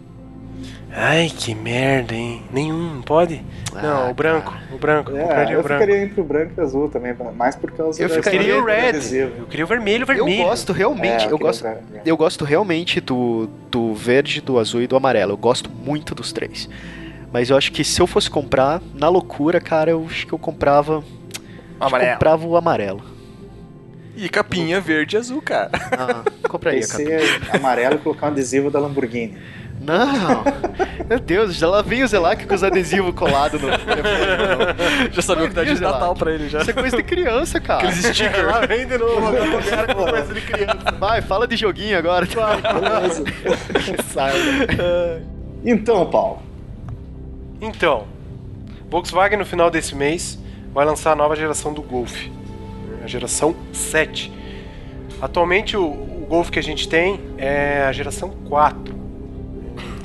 Ai, que merda, hein? Nenhum, pode? não, Ah, o branco, o branco, É, compraria eu o branco. ficaria entre o branco e o azul também, mais por causa Eu Eu queria o red, adesivo. eu queria o vermelho, Eu vermelho. gosto realmente, É, eu gosto, queria o eu gosto realmente do, do verde, do azul e do amarelo. Eu gosto muito dos três. Mas eu acho que se eu fosse comprar, na loucura, cara, eu acho que eu comprava. que eu Amarelo. comprava o amarelo. E capinha verde e azul, cara. Ah, compraria, cara. é amarelo e colocar um adesivo da Lamborghini. Não! Meu Deus, já lá vem o Zelac com os adesivos colados no telefone. Já sabia o que dá de Vai, Natal pra ele já. Isso é coisa de criança, cara. Aqueles stickers. Lá vem de novo, agora o cara com coisa de criança. Vai, fala de joguinho agora. Beleza. Sai. Então, Paulo, Então, Volkswagen no final desse mês vai lançar a nova geração do Golf, a geração 7. Atualmente o, o Golf que a gente tem é a geração 4.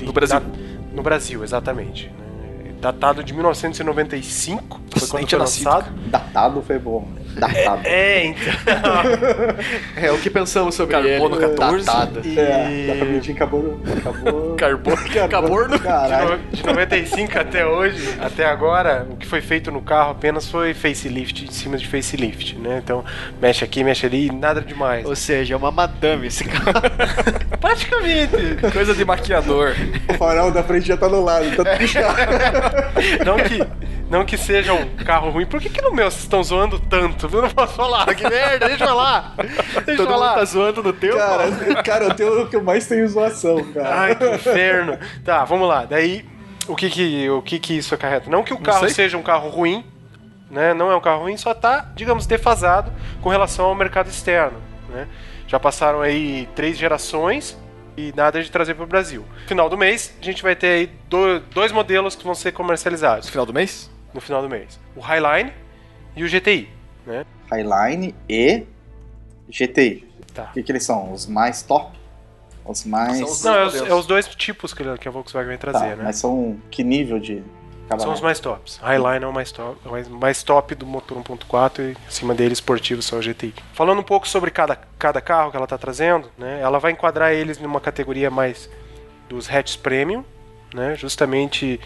No Brasil. Da- no Brasil, exatamente. né? Datado de 1995, foi quando nem foi nascido, lançado. datado foi bom. Datado. É, então. É o que pensamos sobre Carbono ele. 14. Datado. É, dá pra medir acabou. Acabou. Carbono. Carbono. Caralho. De 95 até hoje, até agora, o que foi feito no carro apenas foi facelift em cima de facelift, né? Então, mexe aqui, mexe ali, nada demais. Ou seja, é uma madame esse carro. Praticamente. Coisa de maquiador. O farol da frente já tá no lado, tá puxado. Não que, não que seja um carro ruim. Por que, que no meu vocês estão zoando tanto? Eu não posso falar. Que merda, deixa eu falar. Deixa eu Todo mundo falar. tá zoando no teu? Paulo? Cara, cara, eu tenho o que eu mais tenho zoação, cara. Ai, que inferno. Tá, vamos lá. Daí, o que que, o que que isso acarreta? Não que o carro seja um carro ruim, né? Não é um carro ruim, só tá, digamos, defasado com relação ao mercado externo, né? Já passaram aí três gerações e nada de trazer para o Brasil. No final do mês, a gente vai ter aí do- dois modelos que vão ser comercializados No final do mês? no final do mês. O Highline e o GTI, né? Highline e GTI. Tá. O que, que eles são? Os mais top? Os mais. São os- Não, é os, é os dois tipos que, que a Volkswagen vai Tá, trazer, né? Mas são que nível de cabaré? São os mais tops. Highline é o mais top, é o mais- mais top do motor 1.4 e acima dele esportivo só o GTI. Falando um pouco sobre cada, cada carro que ela está trazendo, né? Ela vai enquadrar eles numa categoria mais dos hatches premium, né? Justamente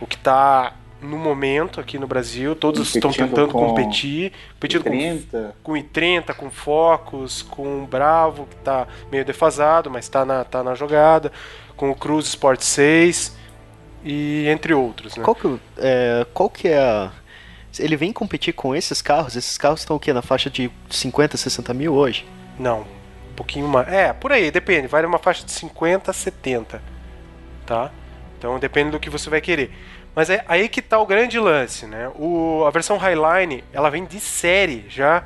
o que está no momento aqui no Brasil, todos estão tentando com competir, competindo com 30. com i30, com Focus, com o Bravo, que tá meio defasado, mas tá na, tá na jogada, com o Cruze Sport 6 e entre outros, né? Qual que, é, qual que é a... Ele vem competir com esses carros? Esses carros estão o quê? Na faixa de 50, 60 mil hoje? Não, um pouquinho mais. É, por aí, depende. Vai numa faixa de 50 a 70, tá? Então depende do que você vai querer. Mas é aí que tá o grande lance, né? O, a versão Highline, ela vem de série já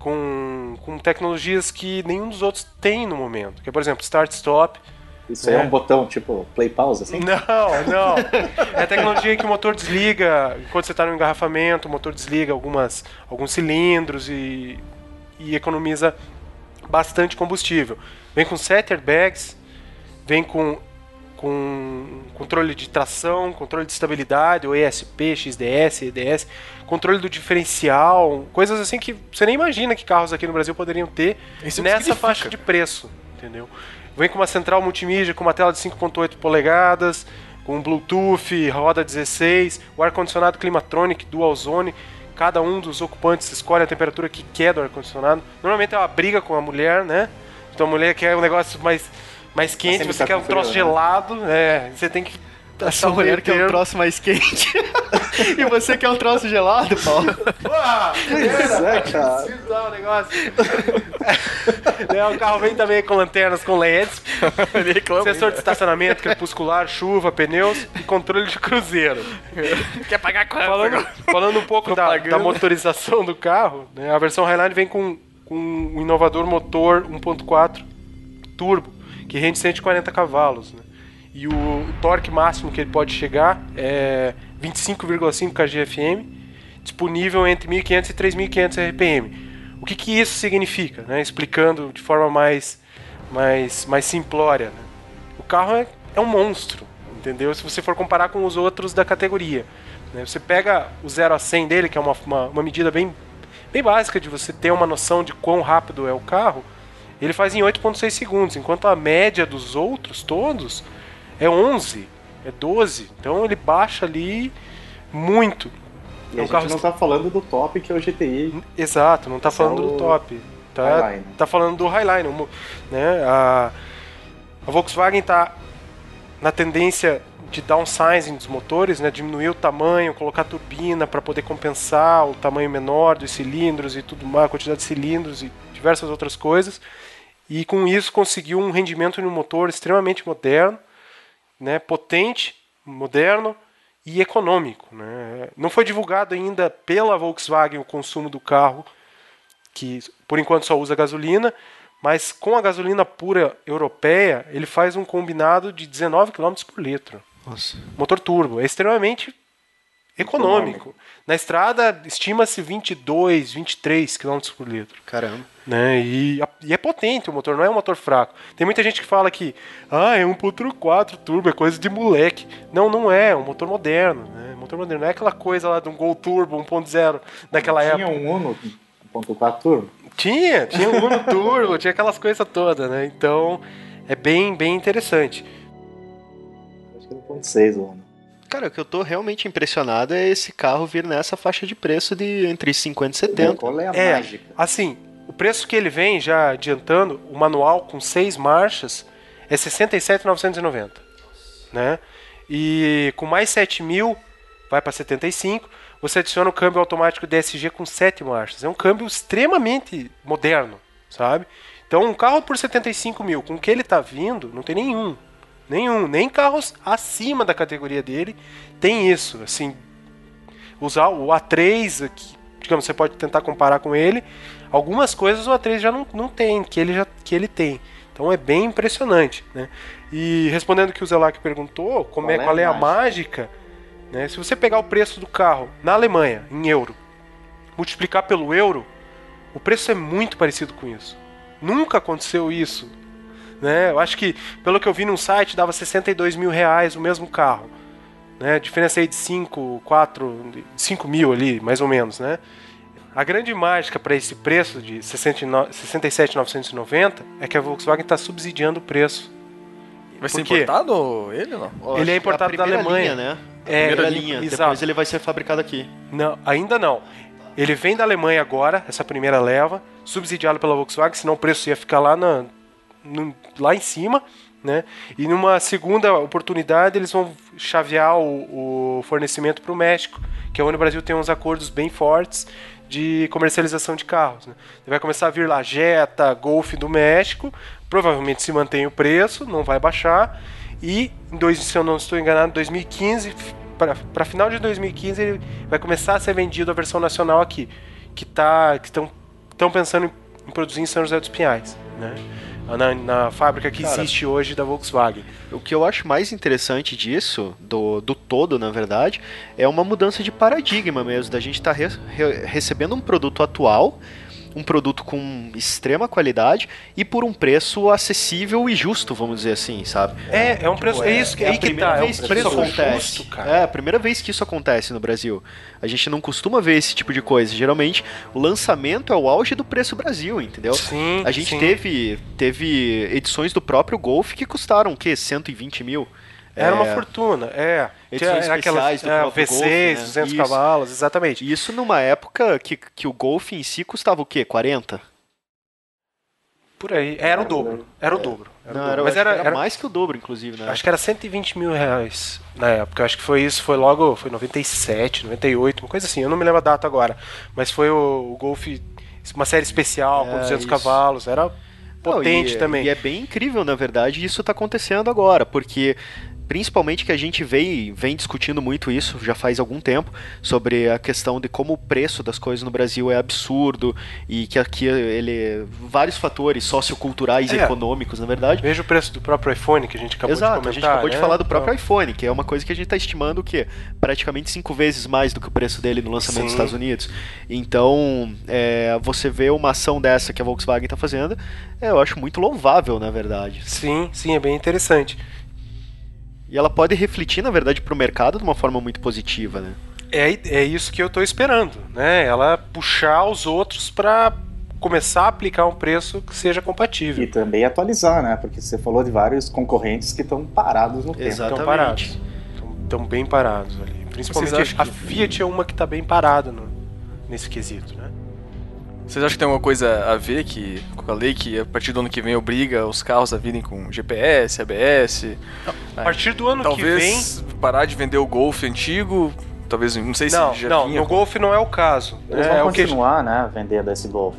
com, com tecnologias que nenhum dos outros tem no momento. Que é, por exemplo, start-stop. Isso é. é um botão tipo play pause, assim? Não, não. É a tecnologia que o motor desliga, enquanto você está no engarrafamento, o motor desliga algumas, alguns cilindros e, e economiza bastante combustível. Vem com sete airbags, vem com, com controle de tração, controle de estabilidade, o ESP, XDS, EDS, controle do diferencial, coisas assim que você nem imagina que carros aqui no Brasil poderiam ter Isso nessa faixa de preço, entendeu? Vem com uma central multimídia com uma tela de 5.8 polegadas, com Bluetooth, roda 16, o ar-condicionado Climatronic Dual Zone. Cada um dos ocupantes escolhe a temperatura que quer do ar-condicionado. Normalmente é uma briga com a mulher, né? Então a mulher quer um negócio mais, mais quente, você tá quer um troço frio, né? gelado, é, você tem que a sua mulher quer um troço mais quente. e você quer um troço gelado, Paulo? Porra! Pois é, cara. Preciso dar um negócio. é, o carro vem também com lanternas com LEDs, sensor de estacionamento, crepuscular, chuva, pneus e controle de cruzeiro. Quer pagar quanto? Falando, falando um pouco da, da, motorização do carro, né, a versão Highline vem com, com um inovador motor 1.4 turbo, que rende 140 cavalos. Né? e o torque máximo que ele pode chegar é 25,5 kgfm, disponível entre 1.500 e 3.500 RPM. O que, que isso significa? Né? Explicando de forma mais, mais, mais simplória. Né? O carro é, é um monstro, entendeu? Se você for comparar com os outros da categoria. Né? Você pega o 0 a 100 dele, que é uma, uma, uma medida bem, bem básica de você ter uma noção de quão rápido é o carro, ele faz em 8,6 segundos, enquanto a média dos outros todos é 11, é 12. Então ele baixa ali muito. E é um a gente não está falando do top que é o GTI. Exato, não está falando é do top. Tá, Highline. tá falando do Highline. Né? A, a Volkswagen está na tendência de downsizing dos motores, né? diminuir o tamanho, colocar turbina para poder compensar o tamanho menor dos cilindros e tudo mais, a quantidade de cilindros e diversas outras coisas. E com isso conseguiu um rendimento no motor extremamente moderno né, potente, moderno e econômico. Né? Não foi divulgado ainda pela Volkswagen o consumo do carro, que por enquanto só usa gasolina, mas com a gasolina pura europeia, ele faz um combinado de 19 km por litro. Nossa. Motor turbo. É extremamente econômico. Na estrada, estima-se 22, 23 km por litro. Caramba. Né? E, e, é potente o motor, não é um motor fraco. Tem muita gente que fala que ah, é um 1.4 turbo, é coisa de moleque. Não, não é, é um motor moderno. Né? Motor moderno não é aquela coisa lá de um Gol Turbo 1.0 daquela tinha época. Tinha um Uno 1.4 turbo? Tinha, tinha um Uno Turbo, tinha aquelas coisas todas, né? Então é bem, bem interessante. Acho que 1.6 o Uno. Cara, o que eu tô realmente impressionado é esse carro vir nessa faixa de preço de entre 50 e 70. Qual é a é, mágica? Assim, o preço que ele vem, já adiantando, o manual com seis marchas é 67,990, né? E com mais 7 mil vai para 75. Você adiciona o câmbio automático DSG com 7 marchas. É um câmbio extremamente moderno, sabe? Então, um carro por 75 mil, com o que ele está vindo, não tem nenhum. Nenhum. Nem carros acima da categoria dele tem isso. Assim, usar o A3, aqui, digamos, você pode tentar comparar com ele. Algumas coisas o A3 já não, não tem, que ele, já, que ele tem. Então é bem impressionante. Né? E respondendo o que o Zelac perguntou, como é, qual, é, qual é a mágica, né? se você pegar o preço do carro na Alemanha, em euro, multiplicar pelo euro, o preço é muito parecido com isso. Nunca aconteceu isso né? Eu acho que, pelo que eu vi num site, dava 62 mil reais o mesmo carro. Né? Diferença aí de 5, 4, 5 mil ali, mais ou menos, né? A grande mágica para esse preço de 67,990 é que a Volkswagen está subsidiando o preço. Vai ser importado ele ou não? Ele é importado da Alemanha, linha, né? É, primeira linha, exato. depois ele vai ser fabricado aqui. Não, ainda não. Ele vem da Alemanha agora, essa primeira leva, subsidiado pela Volkswagen, senão o preço ia ficar lá na, lá em cima, né? E numa segunda oportunidade eles vão chavear o, o fornecimento para o México, que é onde o Brasil tem uns acordos bem fortes de comercialização de carros. Né? Vai começar a vir lá Jetta, Golf do México, provavelmente se mantém o preço, não vai baixar. E, em dois, se eu não estou enganado, 2015, para final de 2015, ele vai começar a ser vendido a versão nacional aqui, que tá, que estão estão pensando em, em produzir em São José dos Pinhais, né? Na, na fábrica que Cara, existe hoje da Volkswagen. O que eu acho mais interessante disso, do, do todo, na verdade, é uma mudança de paradigma mesmo, da gente estar recebendo um produto atual, um produto com extrema qualidade e por um preço acessível e justo, vamos dizer assim, sabe? É, é um preço. é, isso que é aí a que primeira tá. vez é um que isso preço acontece. justo. É a primeira vez que isso acontece no Brasil. A gente não costuma ver esse tipo de coisa. Geralmente, o lançamento é o auge do preço Brasil, entendeu? Sim. A gente sim. teve, teve edições do próprio Golf que custaram o quê? 120 mil? Era uma É, fortuna, é. Edições Tinha especiais do é, próprio V6, Golf, né? 200 Isso. cavalos, exatamente. Isso numa época que, que o Golf em si custava o quê? 40? Por aí. Era o dobro. Era o dobro. Era o Não, dobro. era, Mas era, era mais que o dobro, inclusive, né? Acho que era 120 mil reais na época. Acho que foi isso, foi logo, foi 97, 98, uma coisa assim. Eu não me lembro a data agora. Mas foi o, o Golf, uma série especial com É, 200 isso. cavalos. Era Não, potente e, também. E é bem incrível, na verdade, isso tá acontecendo agora, porque principalmente que a gente vem, vem discutindo muito isso já faz algum tempo, sobre a questão de como o preço das coisas no Brasil é absurdo e que aqui ele vários fatores socioculturais e É. econômicos, na verdade. Veja o preço do próprio iPhone que a gente acabou Exato, de comentar. a gente acabou de né? falar do próprio Então, iPhone, que é uma coisa que a gente está estimando que praticamente cinco vezes mais do que o preço dele no lançamento dos Sim. Estados Unidos. Então, é, você vê uma ação dessa que a Volkswagen está fazendo, é, eu acho muito louvável, na verdade. Sim, sim, é bem interessante. E ela pode refletir, na verdade, para o mercado de uma forma muito positiva, né? É, é isso que eu tô esperando, né? Ela puxar os outros para começar a aplicar um preço que seja compatível. E também atualizar, né? Porque você falou de vários concorrentes que estão parados no tempo. Exato. Estão Exatamente. parados. Estão bem parados ali. Principalmente a que- Fiat é uma que tá bem parada no- nesse quesito, né? Vocês acham que tem alguma coisa a ver que, com a lei que a partir do ano que vem obriga os carros a virem com GPS, ABS? A partir do ano que vem. Talvez parar de vender o Golf antigo, talvez, não sei Não, se já não, vinha no Golf não é o caso. Eles é, vão é o que continuar, né, vendendo esse Golf.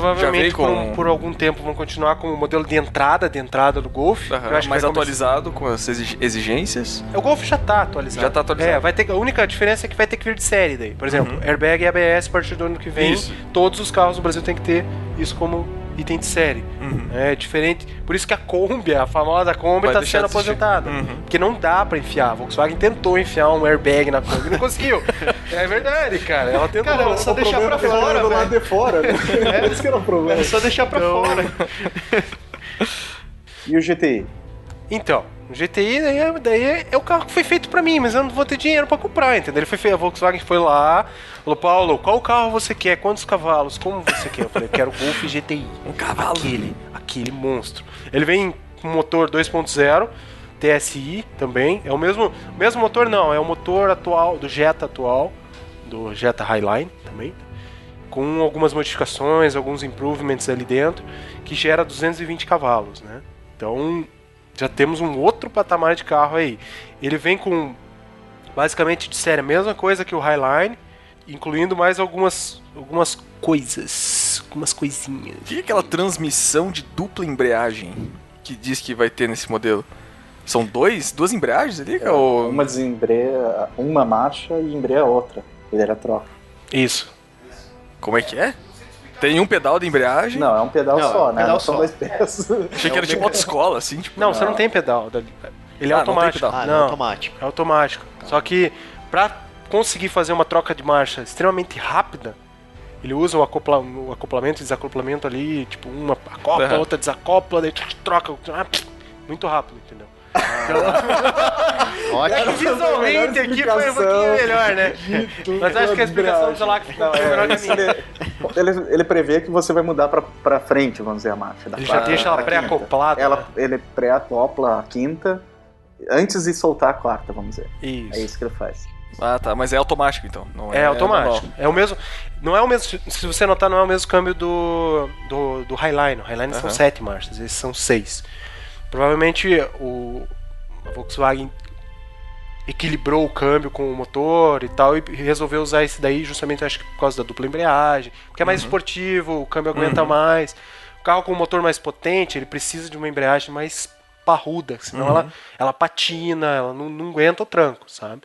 Provavelmente por, com- um- por algum tempo vão continuar com o modelo de entrada, de entrada do Golf. que mais começar- atualizado com as exig- exigências. O Golf já tá atualizado. Já tá atualizado. É, vai ter, a única diferença é que vai ter que vir de série daí. Por exemplo, Uhum. airbag e ABS a partir do ano que vem. Isso. Todos os carros no Brasil tem que ter isso como item de série. Uhum. É diferente. Por isso que a Kombi, a famosa Kombi, tá deixar sendo aposentada. Uhum. Porque não dá pra enfiar. A Volkswagen tentou enfiar um airbag na Kombi e não conseguiu. é verdade, cara. Ela tentou. Cara, ela só deixar pra fora, do lado de fora, né? É isso que era o problema. É só deixar pra Então- fora. E o GTI? Então, o GTI daí, é- daí é, o carro que foi feito pra mim, mas eu não vou ter dinheiro pra comprar, entendeu? Ele foi feito, a Volkswagen foi lá, falou, Paulo, qual carro você quer? Quantos cavalos? Como você quer? Eu falei, eu quero o Golf GTI. Um cavalo. Aquele, aquele monstro. Ele vem com motor 2.0, TSI também. É o mesmo, mesmo motor não, é o motor atual do Jetta atual, do Jetta Highline também, com algumas modificações, alguns improvements ali dentro, que gera 220 cavalos, né? Então, já temos um outro patamar de carro aí. Ele vem com basicamente de série a mesma coisa que o Highline, incluindo mais algumas algumas coisas, algumas coisinhas. O que é aquela transmissão de dupla embreagem que diz que vai ter nesse modelo? São dois, duas embreagens ali? É, ou... Uma desembreia, uma marcha e embreia a outra. Ele era troca. Isso. Como é que é? Tem um pedal de embreagem? Não, é um pedal Não, só, é um né? pedal Não são só. dois pés. Achei que era tipo autoescola, assim, tipo. Não, você não tem pedal. Ele é Ah, não tem automático. pedal. Ah, não, não, automático. é automático. Só que pra conseguir fazer uma troca de marcha extremamente rápida, ele usa o, acopla, o acoplamento e desacoplamento ali, tipo, uma acopla, Aham. outra desacopla, daí troca. Muito rápido, entendeu? É Ótimo. que visualmente aqui foi um pouquinho melhor, né? Mas acho que a explicação do Zelac ficou Não, melhor que é, a minha. ele, ele, ele prevê que você vai mudar pra, pra frente, vamos dizer, a marcha. Da Ele já quarta deixa ela pra pré-acoplada. Ela, né? ele pré-acopla a quinta antes de soltar a quarta, vamos dizer. Isso. É isso que ele faz. Ah, tá. Mas é automático, então. Não é, É automático. manual. É o mesmo. Não é o mesmo. Se você notar, não é o mesmo câmbio do, do, do Highline. O Highline são sete marchas, esses são seis. Provavelmente o a Volkswagen equilibrou o câmbio com o motor e tal e resolveu usar esse daí justamente acho que por causa da dupla embreagem, porque é mais esportivo, o câmbio aguenta Uhum. mais. O carro com um motor mais potente, ele precisa de uma embreagem mais parruda, senão Uhum. ela, ela patina, ela não, não aguenta o tranco, sabe?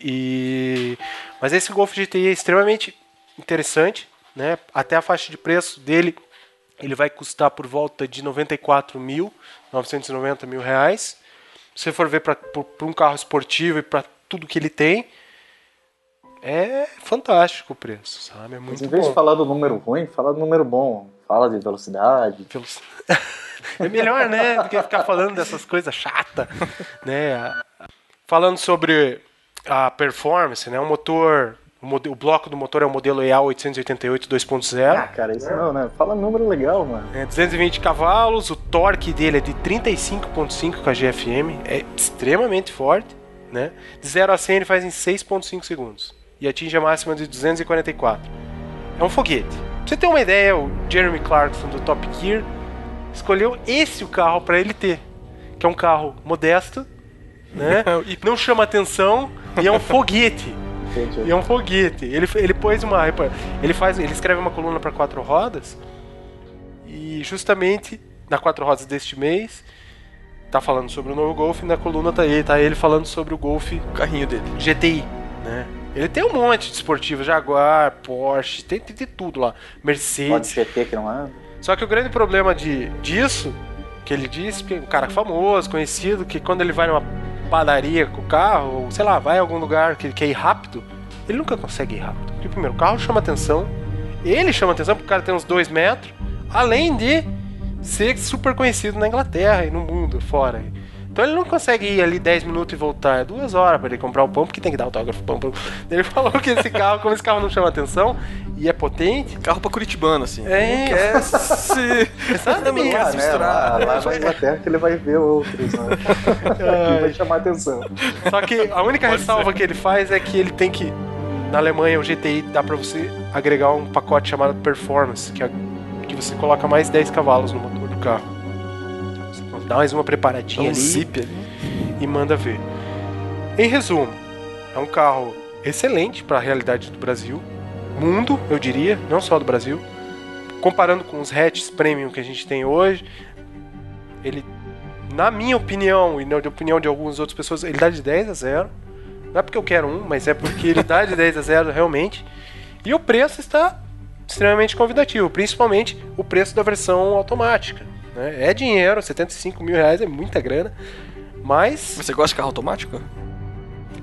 E mas esse Golf GTI é extremamente interessante né? Até a faixa de preço dele, ele vai custar por volta de 94 mil, 990 mil reais. Se você for ver para um carro esportivo e para tudo que ele tem, é fantástico o preço, sabe? É muito Mas em vez bom. de falar do número ruim, fala do número bom. Fala de velocidade. É melhor, né? Do que ficar falando dessas coisas chatas, né? Falando sobre a performance, né? O motor, o, mode- o bloco do motor é o modelo EA 888 Ah, 2.0. cara, isso não, né? Fala número legal, mano. É 220 cavalos, o torque dele é de 35.5 kgfm, é extremamente forte, né? De 0 a 100 ele faz em 6.5 segundos e atinge a máxima de 244. É um foguete. Pra você ter uma ideia, o Jeremy Clarkson do Top Gear escolheu esse o carro para ele ter, que é um carro modesto, né? E não chama atenção e é um foguete. Gente, E é um foguete. Ele, ele pôs uma. Ele faz. Ele escreve uma coluna para quatro rodas. E justamente na quatro rodas deste mês. Tá falando sobre o novo Golf e na coluna tá ele, tá ele falando sobre o Golf O carrinho dele. GTI, né? Ele tem um monte de esportivo, Jaguar, Porsche, tem, tem de tudo lá. pode Mercedes. ser T que não é? Só que o grande problema de, disso, que ele disse, que é um cara famoso, conhecido, que quando ele vai numa padaria com o carro, ou sei lá, vai em algum lugar que quer ir rápido, ele nunca consegue ir rápido. Porque, primeiro, o carro chama atenção, ele chama atenção porque o cara tem uns dois metros, além de ser super conhecido na Inglaterra e no mundo fora. Então ele não consegue ir ali 10 minutos e voltar. É duas horas para ele comprar o pão, porque tem que dar autógrafo pão. pão. Ele falou que esse carro, como esse carro não chama atenção e é potente, Carro pra Curitibano, assim. É. Quer se. exatamente. Lá, se né? misturar. Lá, lá na Inglaterra que ele vai ver outros, né? Aqui vai chamar atenção. Só que a única ressalva que ele faz é que ele tem que. Na Alemanha, o GTI dá pra você agregar um pacote chamado Performance, que, é, que você coloca mais 10 cavalos no motor do carro. Dá mais uma preparadinha Um ali zip ali. e manda ver. Em resumo, é um carro excelente para a realidade do Brasil, mundo, eu diria, não só do Brasil. Comparando com os hatches premium que a gente tem hoje, ele, na minha opinião e na opinião de algumas outras pessoas, ele dá de 10 a 0. Não é porque eu quero um, mas é porque ele dá de 10 a 0 realmente. E o preço está extremamente convidativo, principalmente o preço da versão automática. Né? É dinheiro, 75 mil reais é muita grana, mas Você gosta de carro automático?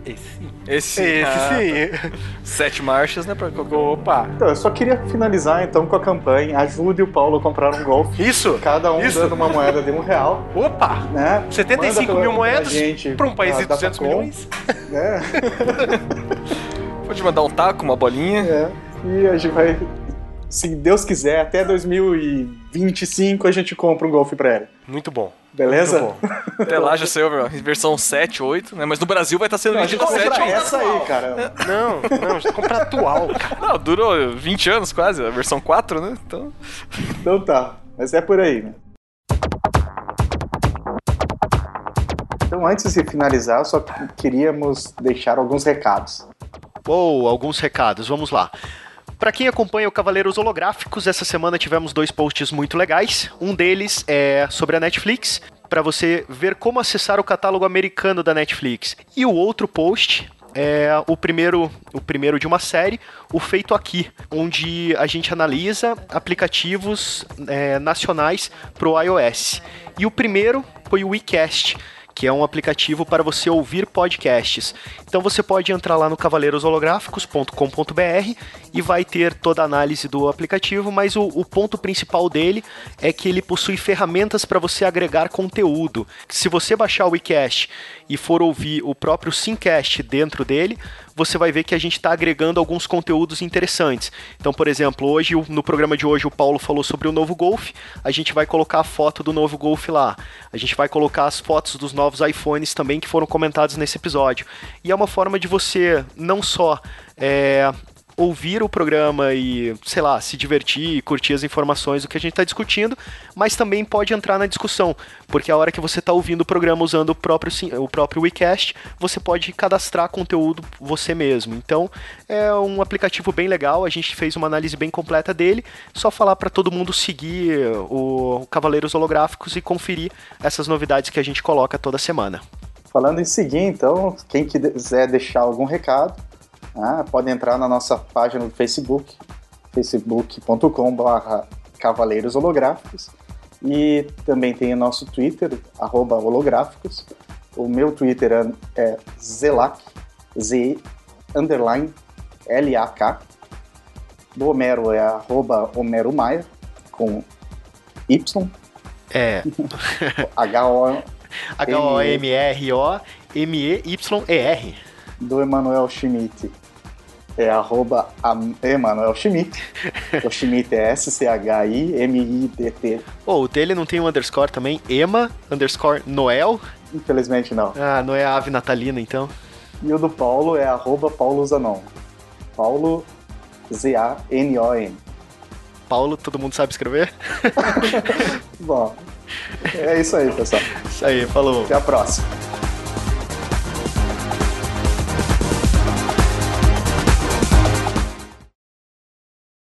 esse sim. Esse, Esse ah, sim. Sete marchas, né? Pra. Opa. Então, eu só queria finalizar então com a campanha. Ajude o Paulo a comprar um Golf. Isso. Cada um Isso. dando uma moeda de um real, Opa. né? 75 Manda mil moedas para um país de da 200 Facom, milhões. Né? Pode mandar um taco, uma bolinha. É. E a gente vai, se Deus quiser, até 2025 a gente compra um Golf pra ele. Muito bom. Beleza? Muito bom. Até lá já saiu a versão 7, 8, né? Mas no Brasil vai estar sendo Não, vendido vai 7 comprar 8. essa aí, cara. Não, não, a gente compra atual, cara. Não, durou 20 anos quase, a versão 4, né? Então. Então tá. Mas é por aí, né? Então, antes de finalizar, só queríamos deixar alguns recados. Ou alguns recados, vamos lá. Para quem acompanha o Cavaleiros Holográficos, essa semana tivemos dois posts muito legais. Um deles é sobre a Netflix, para você ver como acessar o catálogo americano da Netflix. E o outro post é o primeiro, o primeiro de uma série, o Feito Aqui, onde a gente analisa aplicativos é, nacionais para o iOS. E o primeiro foi o WeCast, que é um aplicativo para você ouvir podcasts. Então você pode entrar lá no cavaleirosolográficos.com.br e vai ter toda a análise do aplicativo, mas o, o ponto principal dele é que ele possui ferramentas para você agregar conteúdo. Se você baixar o WeCast e for ouvir o próprio Simcast dentro dele, você vai ver que a gente está agregando alguns conteúdos interessantes. Então, por exemplo, hoje no programa de hoje o Paulo falou sobre o novo Golf, a gente vai colocar a foto do novo Golf lá. A gente vai colocar as fotos dos novos iPhones também que foram comentados nesse episódio. E é uma forma de você não só é, ouvir o programa e, sei lá, se divertir curtir as informações do que a gente está discutindo, mas também pode entrar na discussão, porque a hora que você está ouvindo o programa usando o próprio, o próprio WeCast, você pode cadastrar conteúdo você mesmo. Então, é um aplicativo bem legal, a gente fez uma análise bem completa dele, só falar para todo mundo seguir o Cavaleiros Holográficos e conferir essas novidades que a gente coloca toda semana. Falando em seguir, então, quem quiser deixar algum recado, ah, pode entrar na nossa página do Facebook, facebook.com.br Cavaleiros Holográficos. E também tem o nosso Twitter, arroba holográficos. O meu Twitter é, é Zelac, Z, underline, L-A-K. Do Homero é arroba Homero Maia, com Y. É. H-O... H-O-M-R-O-M-E-Y-E-R. Do Emanuel Schmidt é arroba Emanuel Schmidt. o Schmidt é S-C-H-I-M-I-D-T. Oh, o dele não tem um underscore também? Ema, underscore Noel? Infelizmente não. Ah, não é a ave natalina então? E o do Paulo é arroba Paulo Zanon. Paulo Z-A-N-O-N. Paulo, todo mundo sabe escrever? Bom, é isso aí, pessoal. Isso aí, falou. Até a próxima.